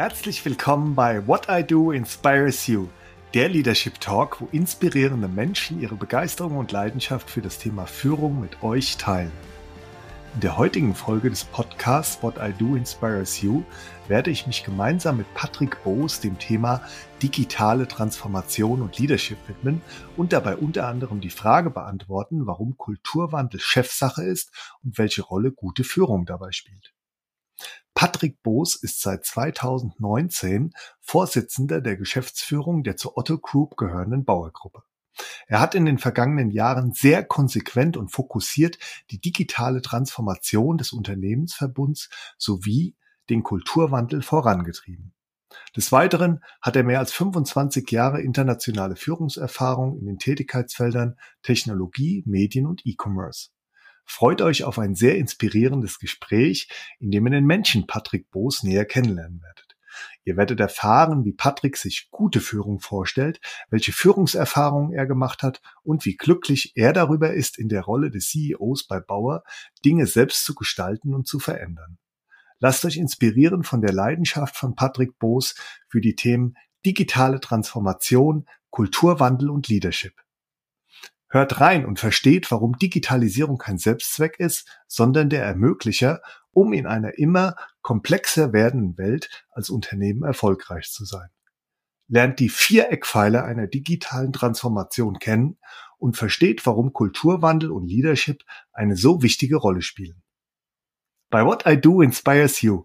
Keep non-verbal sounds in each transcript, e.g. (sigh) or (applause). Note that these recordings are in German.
Herzlich willkommen bei What I Do Inspires You, der Leadership Talk, wo inspirierende Menschen ihre Begeisterung und Leidenschaft für das Thema Führung mit euch teilen. In der heutigen Folge des Podcasts What I Do Inspires You werde ich mich gemeinsam mit Patrick Boos dem Thema digitale Transformation und Leadership widmen und dabei unter anderem die Frage beantworten, warum Kulturwandel Chefsache ist und welche Rolle gute Führung dabei spielt. Patrick Boos ist seit 2019 Vorsitzender der Geschäftsführung der zur Otto Group gehörenden Bauergruppe. Er hat in den vergangenen Jahren sehr konsequent und fokussiert die digitale Transformation des Unternehmensverbunds sowie den Kulturwandel vorangetrieben. Des Weiteren hat er mehr als 25 Jahre internationale Führungserfahrung in den Tätigkeitsfeldern Technologie, Medien und E-Commerce. Freut euch auf ein sehr inspirierendes Gespräch, in dem ihr den Menschen Patrick Boos näher kennenlernen werdet. Ihr werdet erfahren, wie Patrick sich gute Führung vorstellt, welche Führungserfahrungen er gemacht hat und wie glücklich er darüber ist, in der Rolle des CEOs bei Bauer Dinge selbst zu gestalten und zu verändern. Lasst euch inspirieren von der Leidenschaft von Patrick Boos für die Themen digitale Transformation, Kulturwandel und Leadership. Hört rein und versteht, warum Digitalisierung kein Selbstzweck ist, sondern der Ermöglicher, um in einer immer komplexer werdenden Welt als Unternehmen erfolgreich zu sein. Lernt die vier Eckpfeiler einer digitalen Transformation kennen und versteht, warum Kulturwandel und Leadership eine so wichtige Rolle spielen. Bei What I Do Inspires You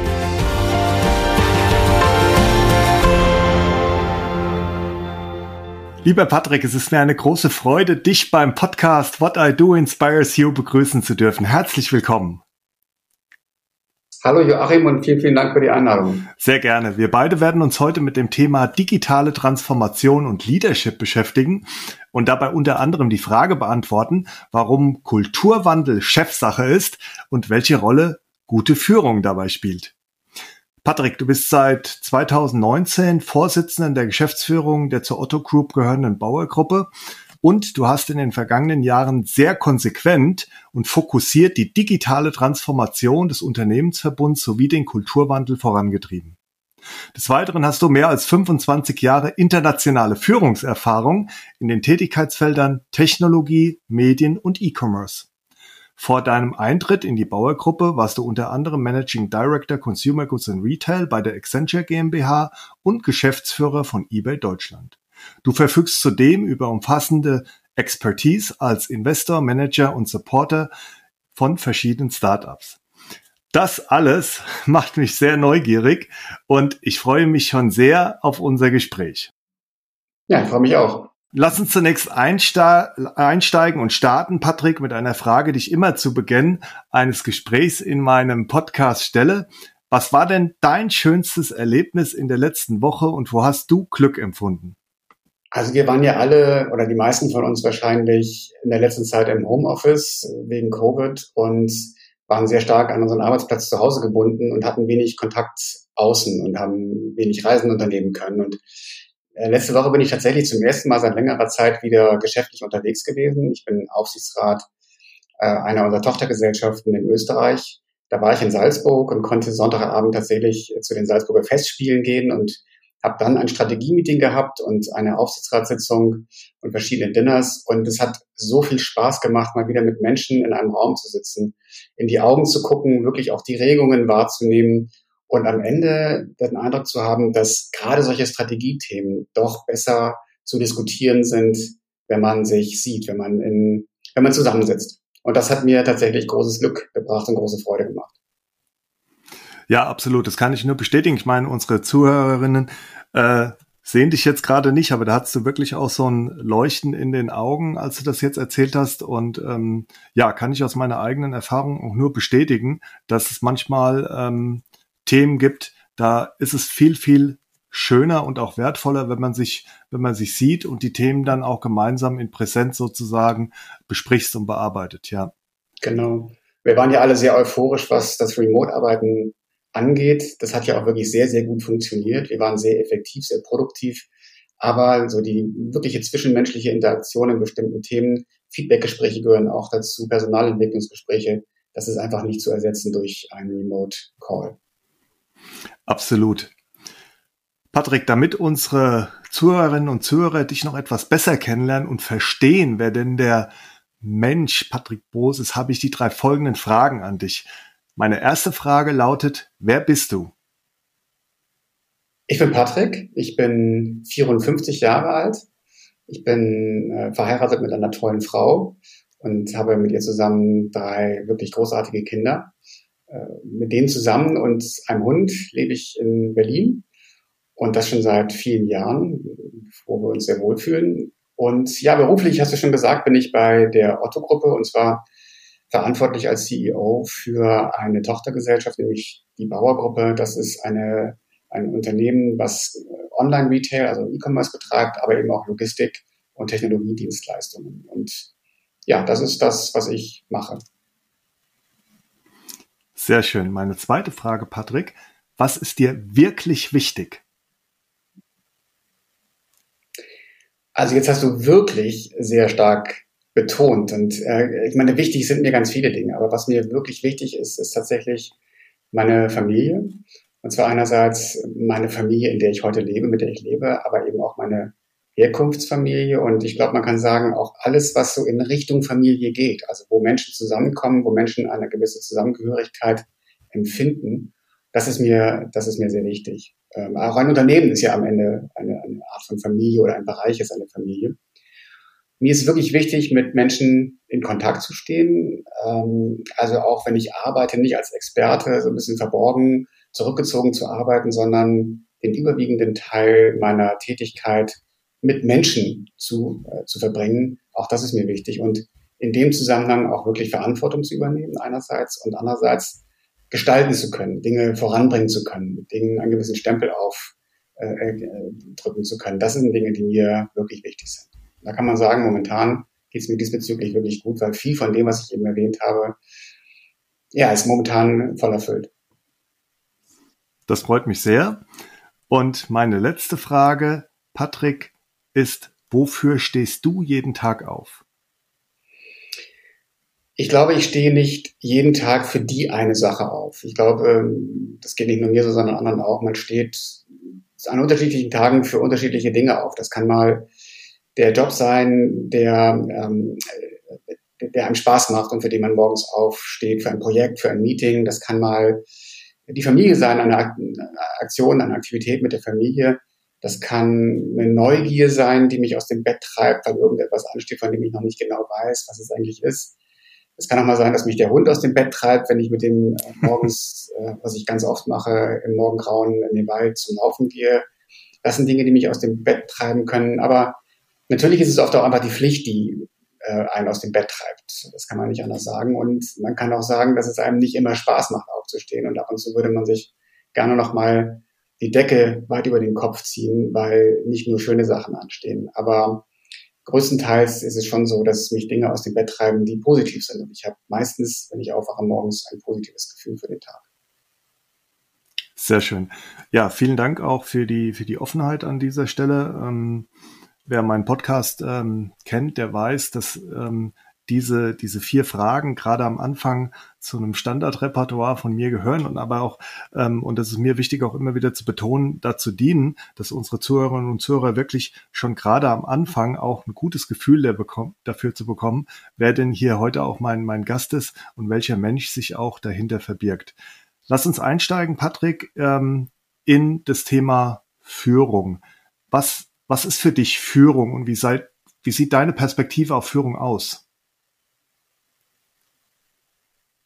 Lieber Patrick, es ist mir eine große Freude, dich beim Podcast What I Do Inspires You begrüßen zu dürfen. Herzlich willkommen. Hallo Joachim und vielen, vielen Dank für die Einladung. Sehr gerne. Wir beide werden uns heute mit dem Thema digitale Transformation und Leadership beschäftigen und dabei unter anderem die Frage beantworten, warum Kulturwandel Chefsache ist und welche Rolle gute Führung dabei spielt. Patrick, du bist seit 2019 Vorsitzender der Geschäftsführung der zur Otto Group gehörenden Bauergruppe und du hast in den vergangenen Jahren sehr konsequent und fokussiert die digitale Transformation des Unternehmensverbunds sowie den Kulturwandel vorangetrieben. Des Weiteren hast du mehr als 25 Jahre internationale Führungserfahrung in den Tätigkeitsfeldern Technologie, Medien und E-Commerce. Vor deinem Eintritt in die Bauergruppe warst du unter anderem Managing Director Consumer Goods and Retail bei der Accenture GmbH und Geschäftsführer von eBay Deutschland. Du verfügst zudem über umfassende Expertise als Investor, Manager und Supporter von verschiedenen Startups. Das alles (laughs) macht mich sehr neugierig und ich freue mich schon sehr auf unser Gespräch. Ja, ich freue mich auch. Lass uns zunächst einsteigen und starten, Patrick, mit einer Frage, die ich immer zu Beginn eines Gesprächs in meinem Podcast stelle. Was war denn dein schönstes Erlebnis in der letzten Woche und wo hast du Glück empfunden? Also wir waren ja alle oder die meisten von uns wahrscheinlich in der letzten Zeit im Homeoffice wegen Covid und waren sehr stark an unseren Arbeitsplatz zu Hause gebunden und hatten wenig Kontakt außen und haben wenig Reisen unternehmen können. Und letzte Woche bin ich tatsächlich zum ersten Mal seit längerer Zeit wieder geschäftlich unterwegs gewesen. Ich bin Aufsichtsrat äh, einer unserer Tochtergesellschaften in Österreich. Da war ich in Salzburg und konnte Sonntagabend tatsächlich zu den Salzburger Festspielen gehen und habe dann ein Strategie-Meeting gehabt und eine Aufsichtsratssitzung und verschiedene Dinners. Und es hat so viel Spaß gemacht, mal wieder mit Menschen in einem Raum zu sitzen, in die Augen zu gucken, wirklich auch die Regungen wahrzunehmen und am Ende den Eindruck zu haben, dass gerade solche Strategiethemen doch besser zu diskutieren sind, wenn man sich sieht, wenn man in, wenn man zusammensitzt. Und das hat mir tatsächlich großes Glück gebracht und große Freude gemacht. Ja, absolut. Das kann ich nur bestätigen. Ich meine, unsere Zuhörerinnen äh, sehen dich jetzt gerade nicht, aber da hast du wirklich auch so ein Leuchten in den Augen, als du das jetzt erzählt hast. Und ähm, ja, kann ich aus meiner eigenen Erfahrung auch nur bestätigen, dass es manchmal ähm, Themen gibt, da ist es viel, viel schöner und auch wertvoller, wenn man sich, wenn man sich sieht und die Themen dann auch gemeinsam in Präsenz sozusagen besprichst und bearbeitet, ja. Genau. Wir waren ja alle sehr euphorisch, was das Remote-Arbeiten angeht. Das hat ja auch wirklich sehr, sehr gut funktioniert. Wir waren sehr effektiv, sehr produktiv. Aber so die wirkliche zwischenmenschliche Interaktion in bestimmten Themen, Feedbackgespräche gehören auch dazu, Personalentwicklungsgespräche, das ist einfach nicht zu ersetzen durch einen Remote Call. Absolut. Patrick, damit unsere Zuhörerinnen und Zuhörer dich noch etwas besser kennenlernen und verstehen, wer denn der Mensch Patrick Boos ist, habe ich die drei folgenden Fragen an dich. Meine erste Frage lautet, wer bist du? Ich bin Patrick, ich bin 54 Jahre alt, ich bin äh, verheiratet mit einer tollen Frau und habe mit ihr zusammen drei wirklich großartige Kinder. Äh, mit denen zusammen und einem Hund lebe ich in Berlin und das schon seit vielen Jahren, wo wir uns sehr wohlfühlen. Und ja, beruflich, hast du schon gesagt, bin ich bei der Otto-Gruppe und zwar verantwortlich als CEO für eine Tochtergesellschaft, nämlich die Bauer-Gruppe. Das ist eine, ein Unternehmen, was Online-Retail, also E-Commerce betreibt, aber eben auch Logistik und Technologiedienstleistungen. Und ja, das ist das, was ich mache. Sehr schön. Meine zweite Frage, Patrick. Was ist dir wirklich wichtig? Also jetzt hast du wirklich sehr stark betont. Und äh, ich meine, wichtig sind mir ganz viele Dinge, aber was mir wirklich wichtig ist, ist tatsächlich meine Familie. Und zwar einerseits meine Familie, in der ich heute lebe, mit der ich lebe, aber eben auch meine Herkunftsfamilie. Und ich glaube, man kann sagen, auch alles, was so in Richtung Familie geht, also wo Menschen zusammenkommen, wo Menschen eine gewisse Zusammengehörigkeit empfinden, das ist mir, das ist mir sehr wichtig. Ähm, auch ein Unternehmen ist ja am Ende eine, eine Art von Familie oder ein Bereich ist eine Familie. Mir ist wirklich wichtig, mit Menschen in Kontakt zu stehen. Ähm, also auch wenn ich arbeite, nicht als Experte, so ein bisschen verborgen, zurückgezogen zu arbeiten, sondern den überwiegenden Teil meiner Tätigkeit mit Menschen zu, äh, zu verbringen. Auch das ist mir wichtig. Und in dem Zusammenhang auch wirklich Verantwortung zu übernehmen einerseits und andererseits gestalten zu können, Dinge voranbringen zu können, Dingen einen gewissen Stempel aufdrücken äh, äh, zu können. Das sind Dinge, die mir wirklich wichtig sind. Da kann man sagen, momentan geht es mir diesbezüglich wirklich gut, weil viel von dem, was ich eben erwähnt habe, ja, ist momentan voll erfüllt. Das freut mich sehr. Und meine letzte Frage, Patrick, ist, wofür stehst du jeden Tag auf? Ich glaube, ich stehe nicht jeden Tag für die eine Sache auf. Ich glaube, ähm, das geht nicht nur mir so, sondern anderen auch. Man steht an unterschiedlichen Tagen für unterschiedliche Dinge auf. Das kann mal der Job sein, der, ähm, der einem Spaß macht und für den man morgens aufsteht, für ein Projekt, für ein Meeting. Das kann mal die Familie sein, eine Aktion, eine Aktivität mit der Familie. Das kann eine Neugier sein, die mich aus dem Bett treibt, weil irgendetwas ansteht, von dem ich noch nicht genau weiß, was es eigentlich ist. Es kann auch mal sein, dass mich der Hund aus dem Bett treibt, wenn ich mit dem äh, (laughs) morgens, äh, was ich ganz oft mache, im Morgengrauen in den Wald zum Laufen gehe. Das sind Dinge, die mich aus dem Bett treiben können. Aber natürlich ist es oft auch einfach die Pflicht, die äh, einen aus dem Bett treibt. Das kann man nicht anders sagen. Und man kann auch sagen, dass es einem nicht immer Spaß macht, aufzustehen. Und ab und zu würde man sich gerne noch mal die Decke weit über den Kopf ziehen, weil nicht nur schöne Sachen anstehen. Aber größtenteils ist es schon so, dass mich Dinge aus dem Bett treiben, die positiv sind. Und ich habe meistens, wenn ich aufwache morgens, ein positives Gefühl für den Tag. Sehr schön. Ja, vielen Dank auch für die, für die Offenheit an dieser Stelle. Ähm, wer meinen Podcast ähm, kennt, der weiß, dass ähm, diese, diese vier Fragen gerade am Anfang zu einem Standardrepertoire von mir gehören und aber auch, ähm, und das ist mir wichtig auch immer wieder zu betonen, dazu dienen, dass unsere Zuhörerinnen und Zuhörer wirklich schon gerade am Anfang auch ein gutes Gefühl dafür zu bekommen, wer denn hier heute auch mein, mein Gast ist und welcher Mensch sich auch dahinter verbirgt. Lass uns einsteigen, Patrick, ähm, in das Thema Führung. Was, was ist für dich Führung und wie, sei, wie sieht deine Perspektive auf Führung aus?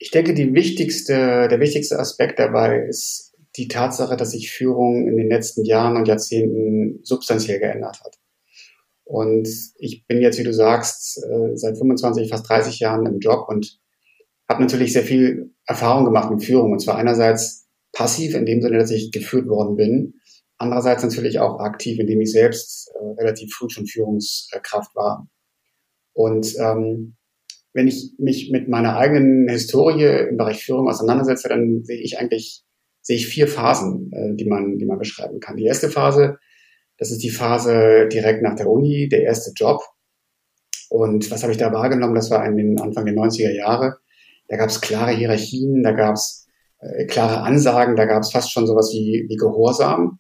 Ich denke, die wichtigste, der wichtigste Aspekt dabei ist die Tatsache, dass sich Führung in den letzten Jahren und Jahrzehnten substanziell geändert hat. Und ich bin jetzt, wie du sagst, äh, seit 25, fast 30 Jahren im Job und habe natürlich sehr viel Erfahrung gemacht mit Führung. Und zwar einerseits passiv, in dem Sinne, dass ich geführt worden bin. Andererseits natürlich auch aktiv, indem ich selbst äh, relativ früh schon Führungskraft war. Und ähm, wenn ich mich mit meiner eigenen Historie im Bereich Führung auseinandersetze, dann sehe ich eigentlich sehe ich vier Phasen, äh, die man die man beschreiben kann. Die erste Phase, das ist die Phase direkt nach der Uni, der erste Job. Und was habe ich da wahrgenommen? Das war in den Anfang der 90er Jahre. Da gab es klare Hierarchien, da gab es äh, klare Ansagen, da gab es fast schon sowas wie, wie Gehorsam.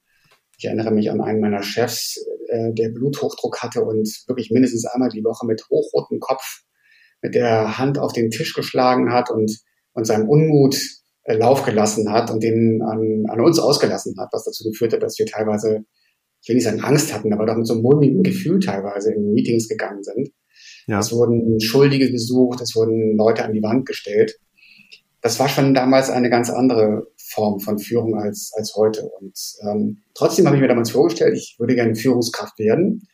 Ich erinnere mich an einen meiner Chefs, äh, der Bluthochdruck hatte und wirklich mindestens einmal die Woche mit hochrotem Kopf mit der Hand auf den Tisch geschlagen hat und, und seinem Unmut äh, Lauf gelassen hat und den an, an uns ausgelassen hat, was dazu geführt hat, dass wir teilweise, ich will nicht sagen Angst hatten, aber doch mit so einem mulmigen Gefühl teilweise in Meetings gegangen sind. Ja. Es wurden Schuldige gesucht, es wurden Leute an die Wand gestellt. Das war schon damals eine ganz andere Form von Führung als, als heute. Und ähm, trotzdem habe ich mir damals vorgestellt, ich würde gerne Führungskraft werden.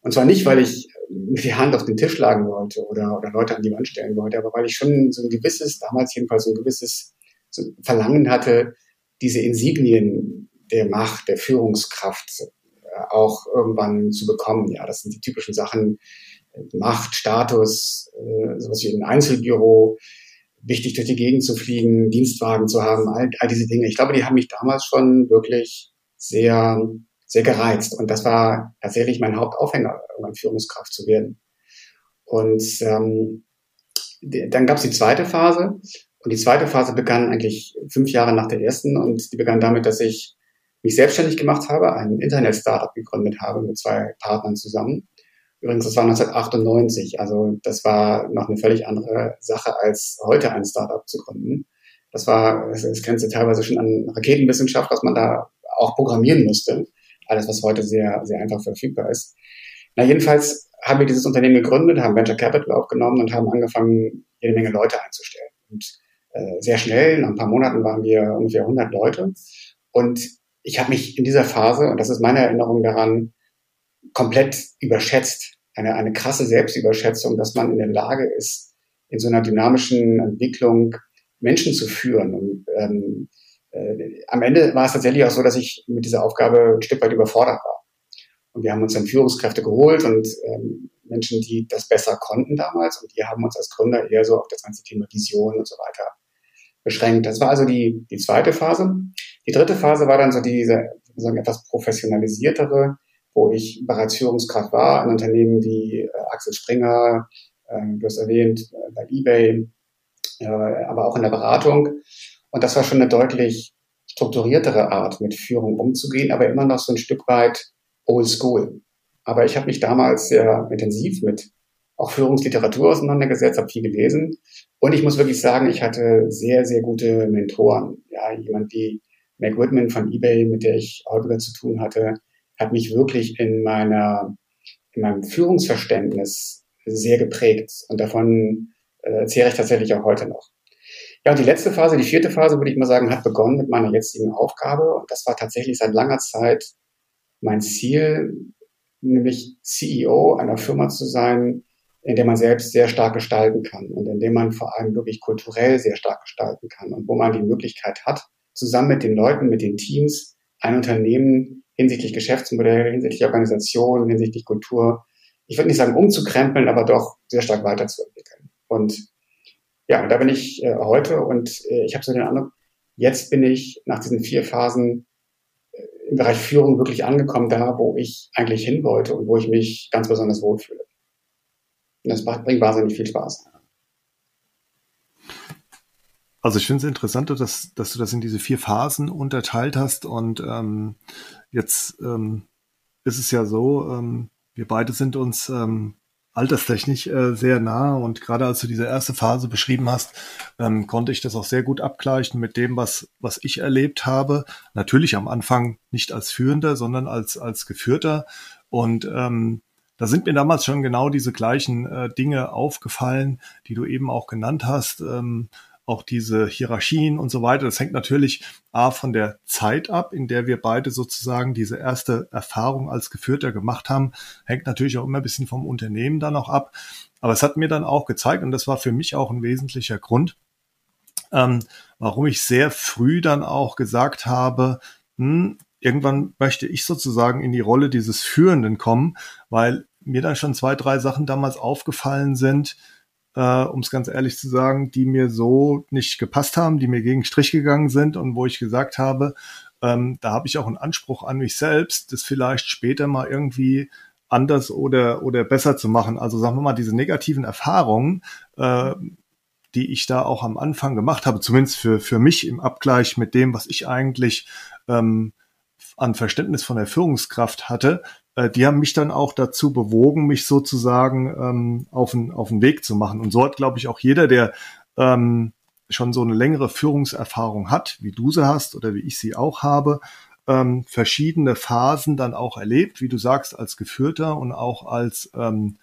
Und zwar nicht, weil ich die Hand auf den Tisch schlagen wollte oder, oder Leute an die Wand stellen wollte, aber weil ich schon so ein gewisses, damals jedenfalls so ein gewisses so Verlangen hatte, diese Insignien der Macht, der Führungskraft äh, auch irgendwann zu bekommen. Ja, das sind die typischen Sachen, Macht, Status, äh, sowas wie ein Einzelbüro, wichtig durch die Gegend zu fliegen, Dienstwagen zu haben, all, all diese Dinge. Ich glaube, die haben mich damals schon wirklich sehr, sehr gereizt. Und das war tatsächlich mein Hauptaufhänger, irgendwann Führungskraft zu werden. Und ähm, dann gab es die zweite Phase. Und die zweite Phase begann eigentlich fünf Jahre nach der ersten. Und die begann damit, dass ich mich selbstständig gemacht habe, ein Internet-Startup gegründet habe mit zwei Partnern zusammen. Übrigens, das war 1998, also das war noch eine völlig andere Sache, als heute ein Startup zu gründen. Das war, es grenzte teilweise schon an Raketenwissenschaft, was man da auch programmieren musste. Alles, was heute sehr, sehr einfach verfügbar ist. Na, jedenfalls haben wir dieses Unternehmen gegründet, haben Venture Capital aufgenommen und haben angefangen, jede Menge Leute einzustellen. Und äh, sehr schnell, nach ein paar Monaten waren wir ungefähr 100 Leute. Und ich habe mich in dieser Phase, und das ist meine Erinnerung daran, komplett überschätzt eine, eine krasse Selbstüberschätzung, dass man in der Lage ist, in so einer dynamischen Entwicklung Menschen zu führen. Und ähm, äh, am Ende war es tatsächlich auch so, dass ich mit dieser Aufgabe ein Stück weit überfordert war. Und wir haben uns dann Führungskräfte geholt und ähm, Menschen, die das besser konnten damals. Und die haben uns als Gründer eher so auf das ganze Thema Vision und so weiter beschränkt. Das war also die, die zweite Phase. Die dritte Phase war dann so diese sagen, etwas professionalisiertere, wo ich bereits Führungskraft war, in Unternehmen wie äh, Axel Springer, äh, du hast erwähnt, äh, bei eBay, äh, aber auch in der Beratung. Und das war schon eine deutlich strukturiertere Art, mit Führung umzugehen, aber immer noch so ein Stück weit old school. Aber ich habe mich damals sehr intensiv mit auch Führungsliteratur auseinandergesetzt, habe viel gelesen. Und ich muss wirklich sagen, ich hatte sehr, sehr gute Mentoren. Ja, jemand wie Meg Whitman von eBay, mit der ich häufiger zu tun hatte, hat mich wirklich in meiner, in meinem Führungsverständnis sehr geprägt. Und davon äh, zehre ich tatsächlich auch heute noch. Ja, und die letzte Phase, die vierte Phase, würde ich mal sagen, hat begonnen mit meiner jetzigen Aufgabe. Und das war tatsächlich seit langer Zeit mein Ziel, nämlich CEO einer Firma zu sein, in der man selbst sehr stark gestalten kann und in dem man vor allem wirklich kulturell sehr stark gestalten kann und wo man die Möglichkeit hat, zusammen mit den Leuten, mit den Teams, ein Unternehmen hinsichtlich Geschäftsmodell, hinsichtlich Organisation, hinsichtlich Kultur, ich würde nicht sagen umzukrempeln, aber doch sehr stark weiterzuentwickeln. Und ja, und da bin ich äh, heute und äh, ich habe so den Eindruck, jetzt bin ich nach diesen vier Phasen äh, im Bereich Führung wirklich angekommen, da wo ich eigentlich hin wollte und wo ich mich ganz besonders wohlfühle. Und das bringt wahnsinnig viel Spaß. Also ich finde es interessant, dass, dass du das in diese vier Phasen unterteilt hast und ähm, jetzt ähm, ist es ja so, ähm, wir beide sind uns ähm, alterstechnisch äh, sehr nah und gerade als du diese erste Phase beschrieben hast, ähm, konnte ich das auch sehr gut abgleichen mit dem, was, was ich erlebt habe. Natürlich am Anfang nicht als Führender, sondern als, als Geführter und ähm, da sind mir damals schon genau diese gleichen äh, Dinge aufgefallen, die du eben auch genannt hast. Ähm, auch diese Hierarchien und so weiter. Das hängt natürlich A von der Zeit ab, in der wir beide sozusagen diese erste Erfahrung als Geführter gemacht haben. Hängt natürlich auch immer ein bisschen vom Unternehmen dann auch ab. Aber es hat mir dann auch gezeigt, und das war für mich auch ein wesentlicher Grund, ähm, warum ich sehr früh dann auch gesagt habe, hm, irgendwann möchte ich sozusagen in die Rolle dieses Führenden kommen, weil mir dann schon zwei, drei Sachen damals aufgefallen sind, äh, um es ganz ehrlich zu sagen, die mir so nicht gepasst haben, die mir gegen Strich gegangen sind und wo ich gesagt habe, ähm, da habe ich auch einen Anspruch an mich selbst, das vielleicht später mal irgendwie anders oder, oder besser zu machen. Also sagen wir mal, diese negativen Erfahrungen, äh, die ich da auch am Anfang gemacht habe, zumindest für, für mich im Abgleich mit dem, was ich eigentlich ähm, an Verständnis von der Führungskraft hatte, die haben mich dann auch dazu bewogen, mich sozusagen ähm, auf, den, auf den Weg zu machen. Und so hat, glaube ich, auch jeder, der ähm, schon so eine längere Führungserfahrung hat, wie du sie hast oder wie ich sie auch habe, ähm, verschiedene Phasen dann auch erlebt, wie du sagst, als Geführter und auch als ähm,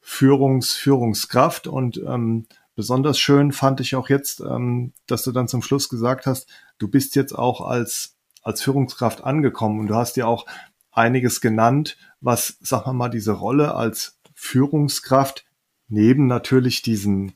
Führungs, Führungskraft. Und ähm, besonders schön fand ich auch jetzt, ähm, dass du dann zum Schluss gesagt hast, du bist jetzt auch als, als Führungskraft angekommen und du hast ja auch einiges genannt, was, sagen wir mal, diese Rolle als Führungskraft neben natürlich diesen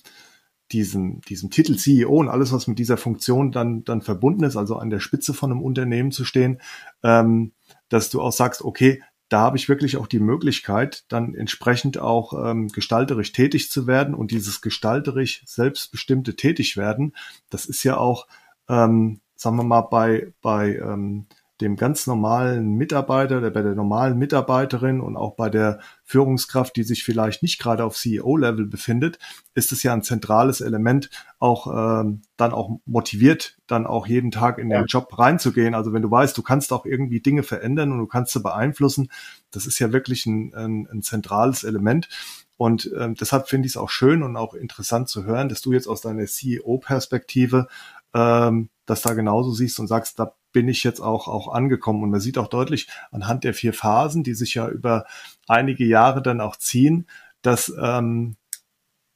diesen, diesem Titel CEO und alles, was mit dieser Funktion dann, dann verbunden ist, also an der Spitze von einem Unternehmen zu stehen, ähm, dass du auch sagst, okay, da habe ich wirklich auch die Möglichkeit, dann entsprechend auch ähm, gestalterisch tätig zu werden und dieses gestalterisch selbstbestimmte Tätigwerden, das ist ja auch, ähm, sagen wir mal, bei, bei ähm, dem ganz normalen Mitarbeiter, der, bei der normalen Mitarbeiterin und auch bei der Führungskraft, die sich vielleicht nicht gerade auf CEO-Level befindet, ist es ja ein zentrales Element, auch ähm, dann auch motiviert, dann auch jeden Tag in den Job reinzugehen. Also wenn du weißt, du kannst auch irgendwie Dinge verändern und du kannst sie beeinflussen, das ist ja wirklich ein, ein, ein zentrales Element. Und ähm, deshalb finde ich es auch schön und auch interessant zu hören, dass du jetzt aus deiner CEO-Perspektive ähm, das da genauso siehst und sagst, da bin ich jetzt auch, auch angekommen. Und man sieht auch deutlich anhand der vier Phasen, die sich ja über einige Jahre dann auch ziehen, dass ähm,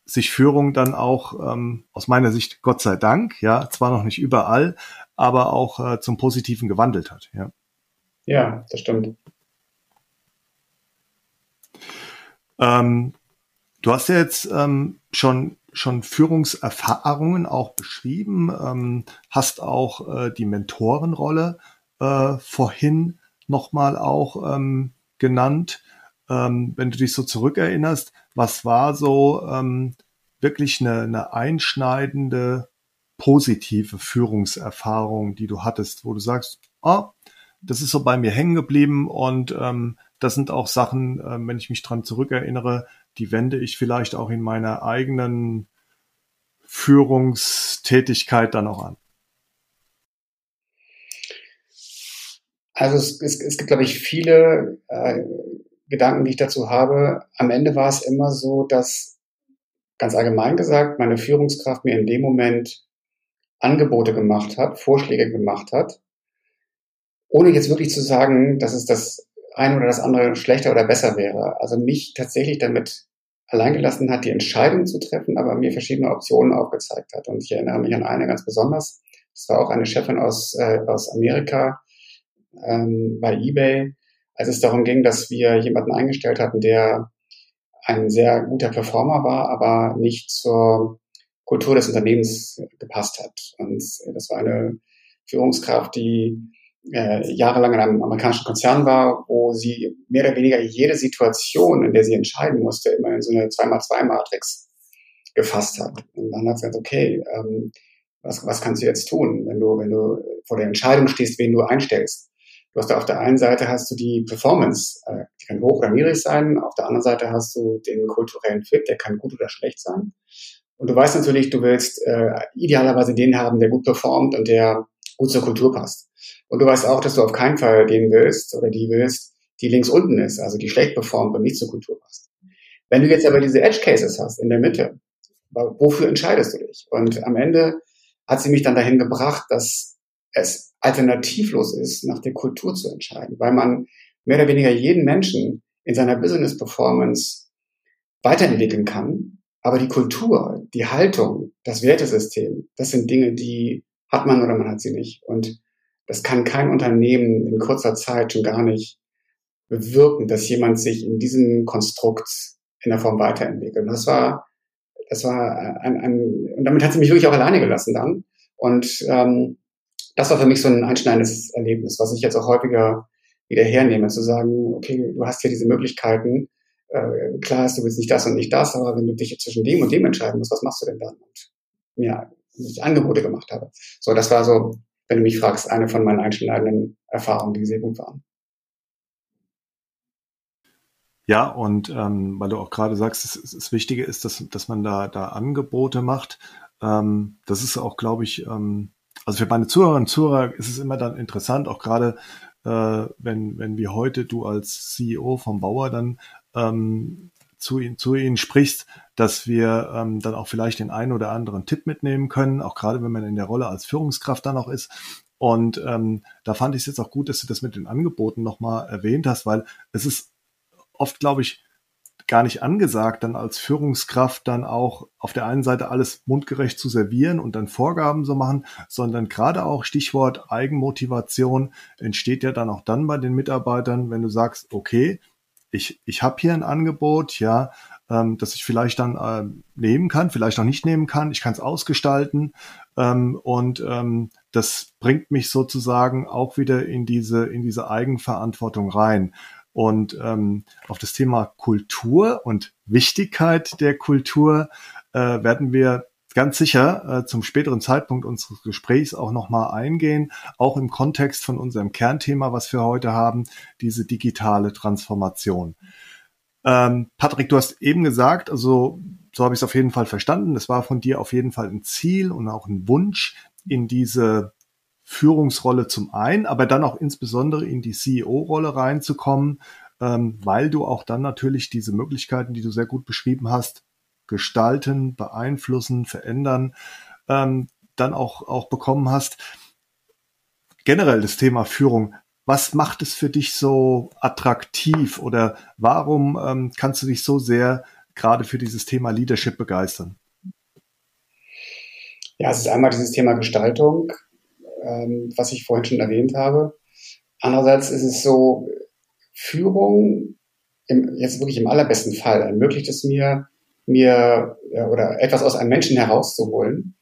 sich Führung dann auch ähm, aus meiner Sicht, Gott sei Dank, ja, zwar noch nicht überall, aber auch äh, zum Positiven gewandelt hat. Ja, ja das stimmt. Ähm, du hast ja jetzt ähm, schon schon Führungserfahrungen auch beschrieben, ähm, hast auch äh, die Mentorenrolle äh, vorhin nochmal auch ähm, genannt. Ähm, wenn du dich so zurückerinnerst, was war so ähm, wirklich eine, eine einschneidende positive Führungserfahrung, die du hattest, wo du sagst, ah, das ist so bei mir hängen geblieben und ähm, das sind auch Sachen, äh, wenn ich mich dran zurückerinnere, die wende ich vielleicht auch in meiner eigenen Führungstätigkeit dann auch an? Also es, es, es gibt, glaube ich, viele äh, Gedanken, die ich dazu habe. Am Ende war es immer so, dass ganz allgemein gesagt meine Führungskraft mir in dem Moment Angebote gemacht hat, Vorschläge gemacht hat, ohne jetzt wirklich zu sagen, dass es das eine oder das andere schlechter oder besser wäre. Also mich tatsächlich damit alleingelassen hat, die Entscheidung zu treffen, aber mir verschiedene Optionen aufgezeigt hat. Und ich erinnere mich an eine ganz besonders. Das war auch eine Chefin aus, äh, aus Amerika ähm, bei eBay, als es darum ging, dass wir jemanden eingestellt hatten, der ein sehr guter Performer war, aber nicht zur Kultur des Unternehmens gepasst hat. Und das war eine Führungskraft, die äh, jahrelang in einem amerikanischen Konzern war, wo sie mehr oder weniger jede Situation, in der sie entscheiden musste, immer in so eine 2x2-Matrix gefasst hat. Und dann hat sie gesagt, okay, ähm, was, was kannst du jetzt tun, wenn du, wenn du vor der Entscheidung stehst, wen du einstellst? Du hast da auf der einen Seite hast du die Performance, äh, die kann hoch oder niedrig sein. Auf der anderen Seite hast du den kulturellen Fit, der kann gut oder schlecht sein. Und du weißt natürlich, du willst äh, idealerweise den haben, der gut performt und der gut zur Kultur passt. Und du weißt auch, dass du auf keinen Fall den willst oder die willst, die links unten ist, also die schlecht performt und nicht zur Kultur passt. Wenn du jetzt aber diese Edge Cases hast in der Mitte, wofür entscheidest du dich? Und am Ende hat sie mich dann dahin gebracht, dass es alternativlos ist, nach der Kultur zu entscheiden, weil man mehr oder weniger jeden Menschen in seiner Business Performance weiterentwickeln kann. Aber die Kultur, die Haltung, das Wertesystem, das sind Dinge, die hat man oder man hat sie nicht. Und das kann kein Unternehmen in kurzer Zeit schon gar nicht bewirken, dass jemand sich in diesem Konstrukt in der Form weiterentwickelt. Und das war, das war ein, ein und damit hat sie mich wirklich auch alleine gelassen dann. Und ähm, das war für mich so ein einschneidendes Erlebnis, was ich jetzt auch häufiger wieder hernehme, zu sagen, okay, du hast hier diese Möglichkeiten, äh, klar ist, du willst nicht das und nicht das, aber wenn du dich zwischen dem und dem entscheiden musst, was machst du denn dann? Und mir ja, Angebote gemacht habe. So, das war so, wenn du mich fragst, eine von meinen einschneidenden Erfahrungen, die sehr gut waren. Ja, und ähm, weil du auch gerade sagst, das, das Wichtige ist, dass, dass man da, da Angebote macht. Ähm, das ist auch, glaube ich, ähm, also für meine Zuhörerinnen und Zuhörer ist es immer dann interessant, auch gerade äh, wenn, wenn wie heute du als CEO vom Bauer dann ähm, zu, ihn, zu ihnen sprichst, dass wir ähm, dann auch vielleicht den einen oder anderen Tipp mitnehmen können, auch gerade wenn man in der Rolle als Führungskraft dann auch ist. Und ähm, da fand ich es jetzt auch gut, dass du das mit den Angeboten nochmal erwähnt hast, weil es ist oft, glaube ich, gar nicht angesagt, dann als Führungskraft dann auch auf der einen Seite alles mundgerecht zu servieren und dann Vorgaben zu machen, sondern gerade auch Stichwort Eigenmotivation entsteht ja dann auch dann bei den Mitarbeitern, wenn du sagst, okay, ich, ich habe hier ein Angebot, ja, ähm, das ich vielleicht dann äh, nehmen kann, vielleicht auch nicht nehmen kann, ich kann es ausgestalten ähm, und ähm, das bringt mich sozusagen auch wieder in diese, in diese Eigenverantwortung rein. Und ähm, auf das Thema Kultur und Wichtigkeit der Kultur äh, werden wir ganz sicher äh, zum späteren Zeitpunkt unseres Gesprächs auch nochmal eingehen, auch im Kontext von unserem Kernthema, was wir heute haben, diese digitale Transformation. Ähm, Patrick, du hast eben gesagt, also so habe ich es auf jeden Fall verstanden, es war von dir auf jeden Fall ein Ziel und auch ein Wunsch, in diese Führungsrolle zum einen, aber dann auch insbesondere in die CEO-Rolle reinzukommen, ähm, weil du auch dann natürlich diese Möglichkeiten, die du sehr gut beschrieben hast, gestalten, beeinflussen, verändern, ähm, dann auch, auch bekommen hast. Generell das Thema Führung. Was macht es für dich so attraktiv oder warum ähm, kannst du dich so sehr gerade für dieses Thema Leadership begeistern? Ja, es ist einmal dieses Thema Gestaltung ähm, was ich vorhin schon erwähnt habe. Andererseits ist es so, Führung im, jetzt wirklich im allerbesten Fall ermöglicht es mir, mir äh, oder etwas aus einem Menschen herauszuholen,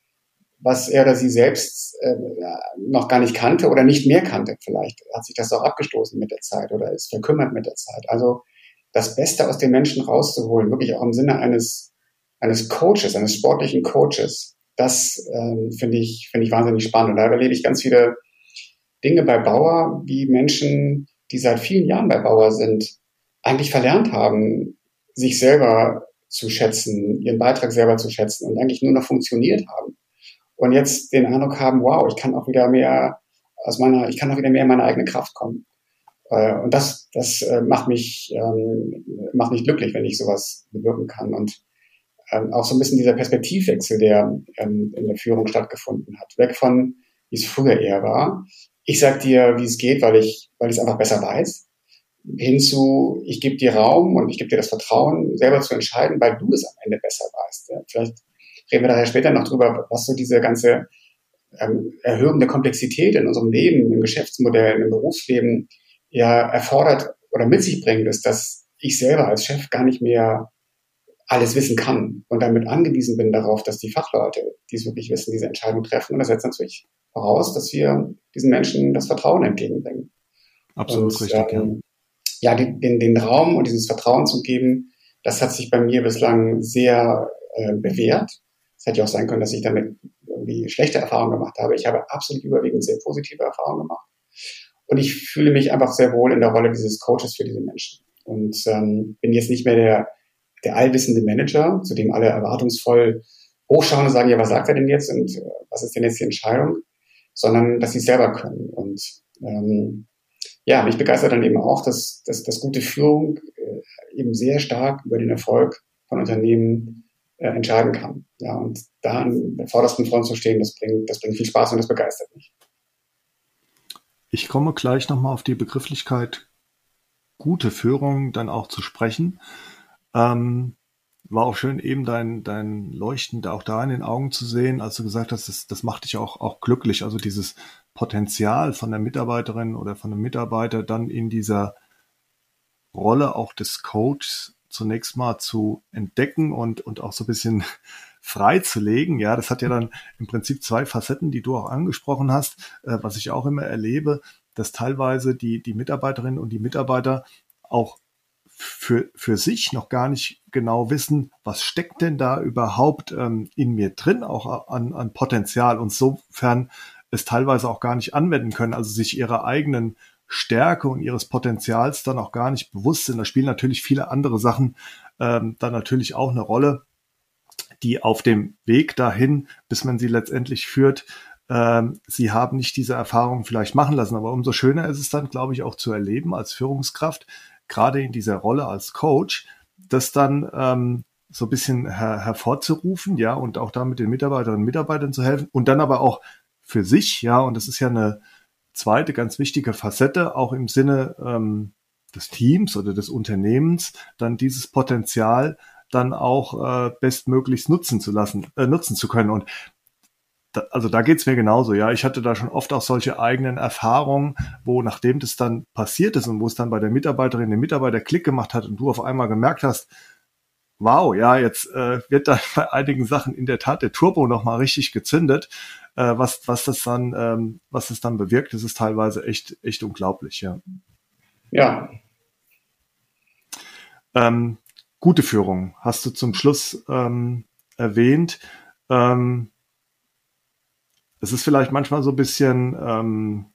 was er oder sie selbst äh, noch gar nicht kannte oder nicht mehr kannte. Vielleicht hat sich das auch abgestoßen mit der Zeit oder ist verkümmert mit der Zeit. Also das Beste aus den Menschen rauszuholen, wirklich auch im Sinne eines, eines Coaches, eines sportlichen Coaches, das ähm, finde ich, finde ich wahnsinnig spannend. Und da erlebe ich ganz viele Dinge bei Bauer, wie Menschen, die seit vielen Jahren bei Bauer sind, eigentlich verlernt haben, sich selber zu schätzen, ihren Beitrag selber zu schätzen und eigentlich nur noch funktioniert haben. Und jetzt den Eindruck haben, wow, ich kann auch wieder mehr aus meiner, ich kann auch wieder mehr in meine eigene Kraft kommen. Äh, und das, das äh, macht mich, ähm, macht mich glücklich, wenn ich sowas bewirken kann. Und ähm, auch so ein bisschen dieser Perspektivwechsel, der ähm, in der Führung stattgefunden hat. Weg von, wie es früher eher war. Ich sag dir, wie es geht, weil ich, weil ich es einfach besser weiß. Hinzu, ich gebe dir Raum und ich gebe dir das Vertrauen, selber zu entscheiden, weil du es am Ende besser weißt. Ja, vielleicht reden wir daher später noch drüber, was so diese ganze ähm, Erhöhung der Komplexität in unserem Leben, im Geschäftsmodell, im Berufsleben ja erfordert oder mit sich bringt, ist, dass ich selber als Chef gar nicht mehr alles wissen kann und damit angewiesen bin darauf, dass die Fachleute, die es wirklich wissen, diese Entscheidung treffen. Und das setzt natürlich voraus, dass wir diesen Menschen das Vertrauen entgegenbringen. Absolut und, richtig, ähm, ja. Den, den Raum und dieses Vertrauen zu geben, das hat sich bei mir bislang sehr äh, bewährt. Es hätte ja auch sein können, dass ich damit irgendwie schlechte Erfahrungen gemacht habe. Ich habe absolut überwiegend sehr positive Erfahrungen gemacht. Und ich fühle mich einfach sehr wohl in der Rolle dieses Coaches für diese Menschen. Und ähm, bin jetzt nicht mehr der der allwissende Manager, zu dem alle erwartungsvoll hochschauen und sagen, ja, was sagt er denn jetzt und äh, was ist denn jetzt die Entscheidung, sondern dass sie es selber können. Und ähm, ja, mich begeistert dann eben auch, dass, dass, dass gute Führung äh, eben sehr stark über den Erfolg von Unternehmen äh, entscheiden kann. Ja, und da an der vordersten Front zu stehen, das bringt, das bringt viel Spaß und das begeistert mich. Ich komme gleich nochmal auf die Begrifflichkeit gute Führung dann auch zu sprechen. Ähm, war auch schön, eben dein, dein Leuchten da auch da in den Augen zu sehen, als du gesagt hast, das, das macht dich auch, auch glücklich. Also dieses Potenzial von der Mitarbeiterin oder von dem Mitarbeiter dann in dieser Rolle auch des Coaches zunächst mal zu entdecken und, und auch so ein bisschen (laughs) freizulegen. Ja, das hat ja dann im Prinzip zwei Facetten, die du auch angesprochen hast, äh, was ich auch immer erlebe, dass teilweise die, die Mitarbeiterinnen und die Mitarbeiter auch für, für sich noch gar nicht genau wissen, was steckt denn da überhaupt ähm, in mir drin, auch an, an Potenzial und sofern es teilweise auch gar nicht anwenden können, also sich ihrer eigenen Stärke und ihres Potenzials dann auch gar nicht bewusst sind. Da spielen natürlich viele andere Sachen ähm, dann natürlich auch eine Rolle, die auf dem Weg dahin, bis man sie letztendlich führt, ähm, sie haben nicht diese Erfahrung vielleicht machen lassen. Aber umso schöner ist es dann, glaube ich, auch zu erleben als Führungskraft, gerade in dieser Rolle als Coach, das dann ähm, so ein bisschen her hervorzurufen, ja, und auch damit den Mitarbeiterinnen und Mitarbeitern zu helfen und dann aber auch für sich, ja, und das ist ja eine zweite ganz wichtige Facette, auch im Sinne ähm, des Teams oder des Unternehmens, dann dieses Potenzial dann auch äh, bestmöglichst nutzen zu lassen, äh, nutzen zu können. Und da, also da geht's mir genauso, ja. Ich hatte da schon oft auch solche eigenen Erfahrungen, wo nachdem das dann passiert ist und wo es dann bei der Mitarbeiterin, dem Mitarbeiter Klick gemacht hat und du auf einmal gemerkt hast, wow, ja, jetzt äh, wird da (laughs) bei einigen Sachen in der Tat der Turbo nochmal richtig gezündet. Äh, was, was das dann, ähm, was das dann bewirkt, das ist teilweise echt, echt unglaublich, ja. Ja. Ähm, gute Führung hast du zum Schluss ähm, erwähnt. Ähm, es ist vielleicht manchmal so ein bisschen ähm,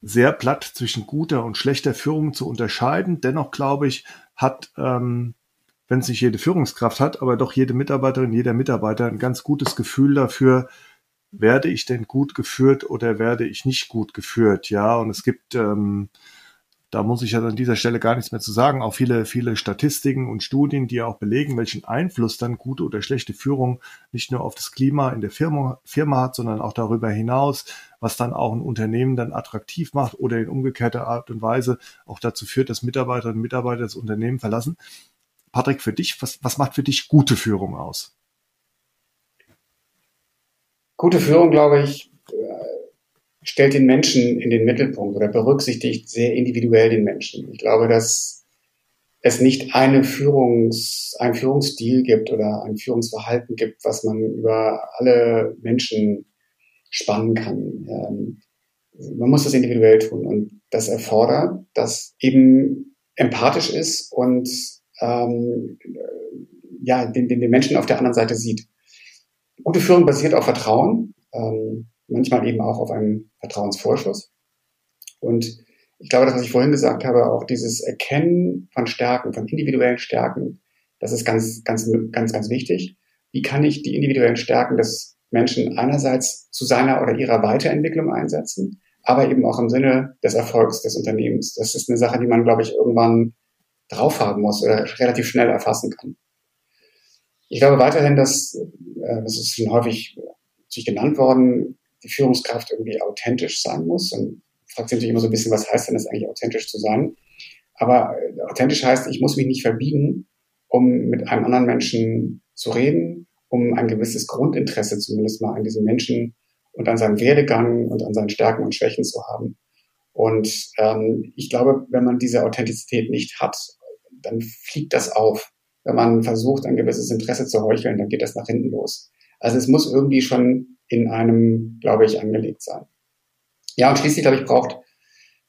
sehr platt zwischen guter und schlechter Führung zu unterscheiden. Dennoch glaube ich, hat, ähm, wenn es nicht jede Führungskraft hat, aber doch jede Mitarbeiterin, jeder Mitarbeiter ein ganz gutes Gefühl dafür, werde ich denn gut geführt oder werde ich nicht gut geführt? Ja, und es gibt ähm, da muss ich ja an dieser Stelle gar nichts mehr zu sagen. Auch viele, viele Statistiken und Studien, die auch belegen, welchen Einfluss dann gute oder schlechte Führung nicht nur auf das Klima in der Firma, Firma hat, sondern auch darüber hinaus, was dann auch ein Unternehmen dann attraktiv macht oder in umgekehrter Art und Weise auch dazu führt, dass Mitarbeiterinnen und Mitarbeiter das Unternehmen verlassen. Patrick, für dich, was, was macht für dich gute Führung aus? Gute Führung, glaube ich, stellt den Menschen in den Mittelpunkt oder berücksichtigt sehr individuell den Menschen. Ich glaube, dass es nicht eine Führungs, ein Führungsstil gibt oder ein Führungsverhalten gibt, was man über alle Menschen spannen kann. Ähm, man muss das individuell tun und das erfordert, dass eben empathisch ist und ähm, ja den, den, den Menschen auf der anderen Seite sieht. Gute Führung basiert auf Vertrauen. Ähm, manchmal eben auch auf einem Vertrauensvorschuss. Und ich glaube, das, was ich vorhin gesagt habe, auch dieses Erkennen von Stärken, von individuellen Stärken, das ist ganz, ganz, ganz, ganz wichtig. Wie kann ich die individuellen Stärken des Menschen einerseits zu seiner oder ihrer Weiterentwicklung einsetzen, aber eben auch im Sinne des Erfolgs des Unternehmens. Das ist eine Sache, die man, glaube ich, irgendwann drauf haben muss oder relativ schnell erfassen kann. Ich glaube weiterhin, dass, äh, das ist schon häufig sich genannt worden, die Führungskraft irgendwie authentisch sein muss. Und fragt sich immer so ein bisschen, was heißt denn das eigentlich authentisch zu sein? Aber äh, authentisch heißt, ich muss mich nicht verbiegen, um mit einem anderen Menschen zu reden, um ein gewisses Grundinteresse zumindest mal an diesem Menschen und an seinem Werdegang und an seinen Stärken und Schwächen zu haben. Und ähm, ich glaube, wenn man diese Authentizität nicht hat, dann fliegt das auf. Wenn man versucht, ein gewisses Interesse zu heucheln, dann geht das nach hinten los. Also es muss irgendwie schon in einem, glaube ich, angelegt sein. Ja, und schließlich, glaube ich, braucht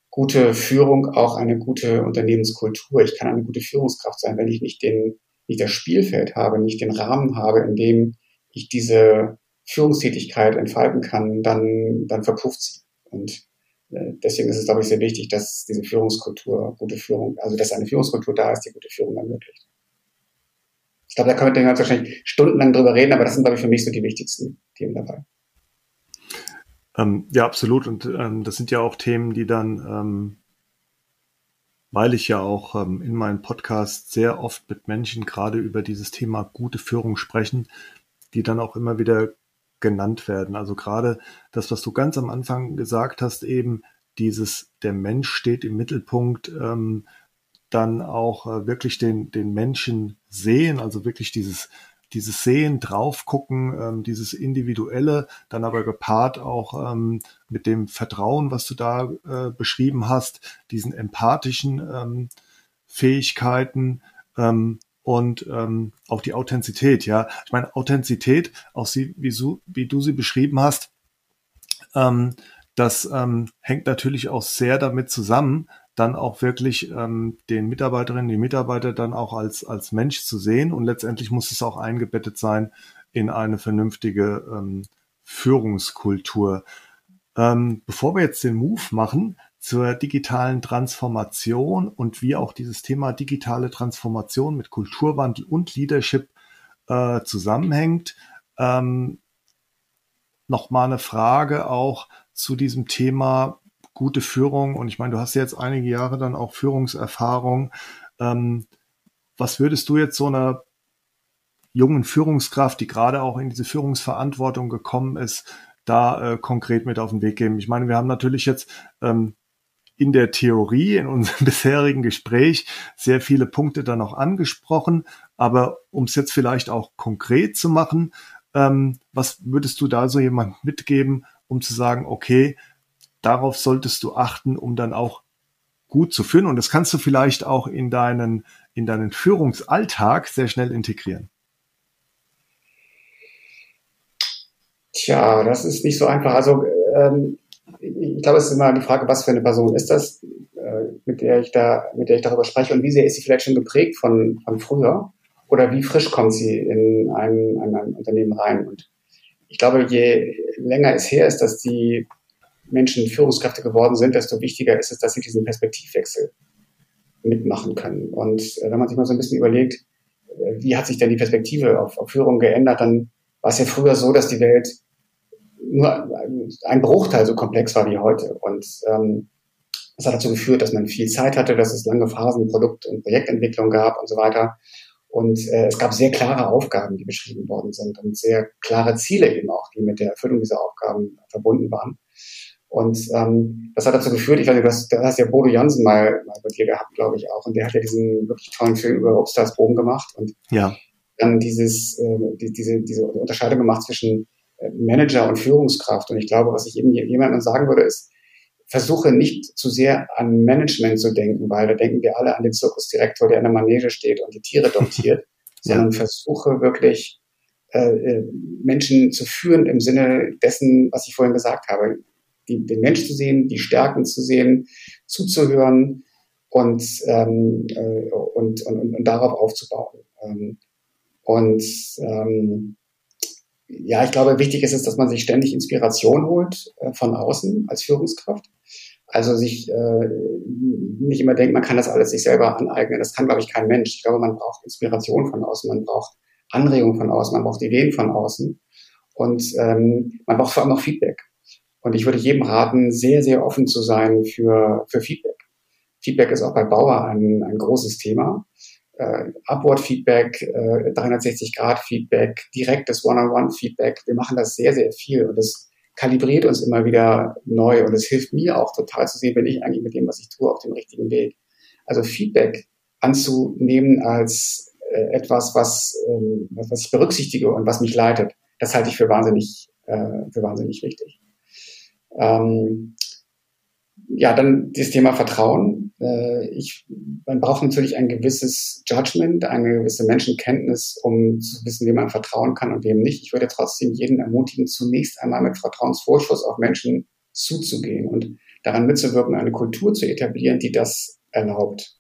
gute Führung auch eine gute Unternehmenskultur. Ich kann eine gute Führungskraft sein, wenn ich nicht den, nicht das Spielfeld habe, nicht den Rahmen habe, in dem ich diese Führungstätigkeit entfalten kann, dann, dann verpufft sie. Und deswegen ist es, glaube ich, sehr wichtig, dass diese Führungskultur, gute Führung, also dass eine Führungskultur da ist, die gute Führung ermöglicht. Ich glaube, da können wir wahrscheinlich stundenlang drüber reden, aber das sind, glaube ich, für mich so die wichtigsten Themen dabei. Ähm, ja, absolut. Und ähm, das sind ja auch Themen, die dann, ähm, weil ich ja auch ähm, in meinem Podcast sehr oft mit Menschen gerade über dieses Thema gute Führung sprechen, die dann auch immer wieder genannt werden. Also gerade das, was du ganz am Anfang gesagt hast, eben dieses, der Mensch steht im Mittelpunkt, ähm, dann auch äh, wirklich den, den Menschen sehen, also wirklich dieses, dieses Sehen, drauf gucken, ähm, dieses Individuelle, dann aber gepaart auch ähm, mit dem Vertrauen, was du da äh, beschrieben hast, diesen empathischen ähm, Fähigkeiten ähm, und ähm, auch die Authentizität, ja. Ich meine, Authentizität, auch sie, wie, so, wie du sie beschrieben hast, ähm, das ähm, hängt natürlich auch sehr damit zusammen, dann auch wirklich ähm, den Mitarbeiterinnen, die Mitarbeiter dann auch als, als Mensch zu sehen und letztendlich muss es auch eingebettet sein in eine vernünftige ähm, Führungskultur. Ähm, bevor wir jetzt den Move machen zur digitalen Transformation und wie auch dieses Thema digitale Transformation mit Kulturwandel und Leadership äh, zusammenhängt, ähm, noch mal eine Frage auch zu diesem Thema gute Führung. Und ich meine, du hast jetzt einige Jahre dann auch Führungserfahrung. Ähm, was würdest du jetzt so einer jungen Führungskraft, die gerade auch in diese Führungsverantwortung gekommen ist, da äh, konkret mit auf den Weg geben? Ich meine, wir haben natürlich jetzt ähm, in der Theorie, in unserem (laughs) bisherigen Gespräch, sehr viele Punkte dann noch angesprochen. Aber um es jetzt vielleicht auch konkret zu machen, ähm, was würdest du da so jemand mitgeben, um zu sagen, okay, darauf solltest du achten, um dann auch gut zu führen. Und das kannst du vielleicht auch in deinen, in deinen Führungsalltag sehr schnell integrieren. Tja, das ist nicht so einfach. Also ähm, ich glaube, es ist immer die Frage, was für eine Person ist das, äh, mit der ich da, mit der ich darüber spreche und wie sehr ist sie vielleicht schon geprägt von, von früher oder wie frisch kommt sie in ein, in ein Unternehmen rein. Und ich glaube, je länger es her ist, dass die Menschen Führungskräfte geworden sind, desto wichtiger ist es, dass sie diesen Perspektivwechsel mitmachen können. Und äh, wenn man sich mal so ein bisschen überlegt, äh, wie hat sich denn die Perspektive auf, auf Führung geändert, dann war es ja früher so, dass die Welt nur ein Bruchteil so komplex war wie heute. Und ähm, das hat dazu geführt, dass man viel Zeit hatte, dass es lange Phasen Produkt- und Projektentwicklung gab und so weiter. Und äh, es gab sehr klare Aufgaben, die beschrieben worden sind und sehr klare Ziele eben auch, die mit der Erfüllung dieser Aufgaben verbunden waren. Und ähm, das hat dazu geführt, ich weiß nicht, du hast, du hast ja Bodo Jansen mal, mal bei dir gehabt, glaube ich auch. Und der hat ja diesen wirklich tollen Film über Obstars Bogen gemacht und ja. dann dieses, äh, die, diese, diese Unterscheidung gemacht zwischen Manager und Führungskraft. Und ich glaube, was ich eben jemandem sagen würde, ist, versuche nicht zu sehr an Management zu denken, weil da denken wir alle an den Zirkusdirektor, der in der Manege steht und die Tiere domptiert, (laughs) ja. sondern versuche wirklich äh, äh, Menschen zu führen im Sinne dessen, was ich vorhin gesagt habe, die, den Mensch zu sehen, die Stärken zu sehen, zuzuhören und, ähm, äh, und, und, und, und darauf aufzubauen. Ähm, und ähm, ja, ich glaube, wichtig ist es, dass man sich ständig Inspiration holt äh, von außen als Führungskraft. Also sich äh, nicht immer denkt, man kann das alles sich selber aneignen. Das kann, glaube ich, kein Mensch. Ich glaube, man braucht Inspiration von außen, man braucht Anregungen von außen, man braucht Ideen von außen und ähm, man braucht vor allem auch Feedback. Und ich würde jedem raten, sehr, sehr offen zu sein für, für Feedback. Feedback ist auch bei Bauer ein, ein großes Thema. Äh, Upward-Feedback, äh, 360-Grad-Feedback, direktes One-on-One-Feedback. Wir machen das sehr, sehr viel und das kalibriert uns immer wieder neu und es hilft mir auch total zu sehen, bin ich eigentlich mit dem, was ich tue, auf dem richtigen Weg. Also Feedback anzunehmen als äh, etwas, was, ähm, was ich berücksichtige und was mich leitet, das halte ich für wahnsinnig, äh, für wahnsinnig wichtig. Ähm, ja, dann das Thema Vertrauen. Äh, ich, man braucht natürlich ein gewisses Judgment, eine gewisse Menschenkenntnis, um zu wissen, wem man vertrauen kann und wem nicht. Ich würde trotzdem jeden ermutigen, zunächst einmal mit Vertrauensvorschuss auf Menschen zuzugehen und daran mitzuwirken, eine Kultur zu etablieren, die das erlaubt.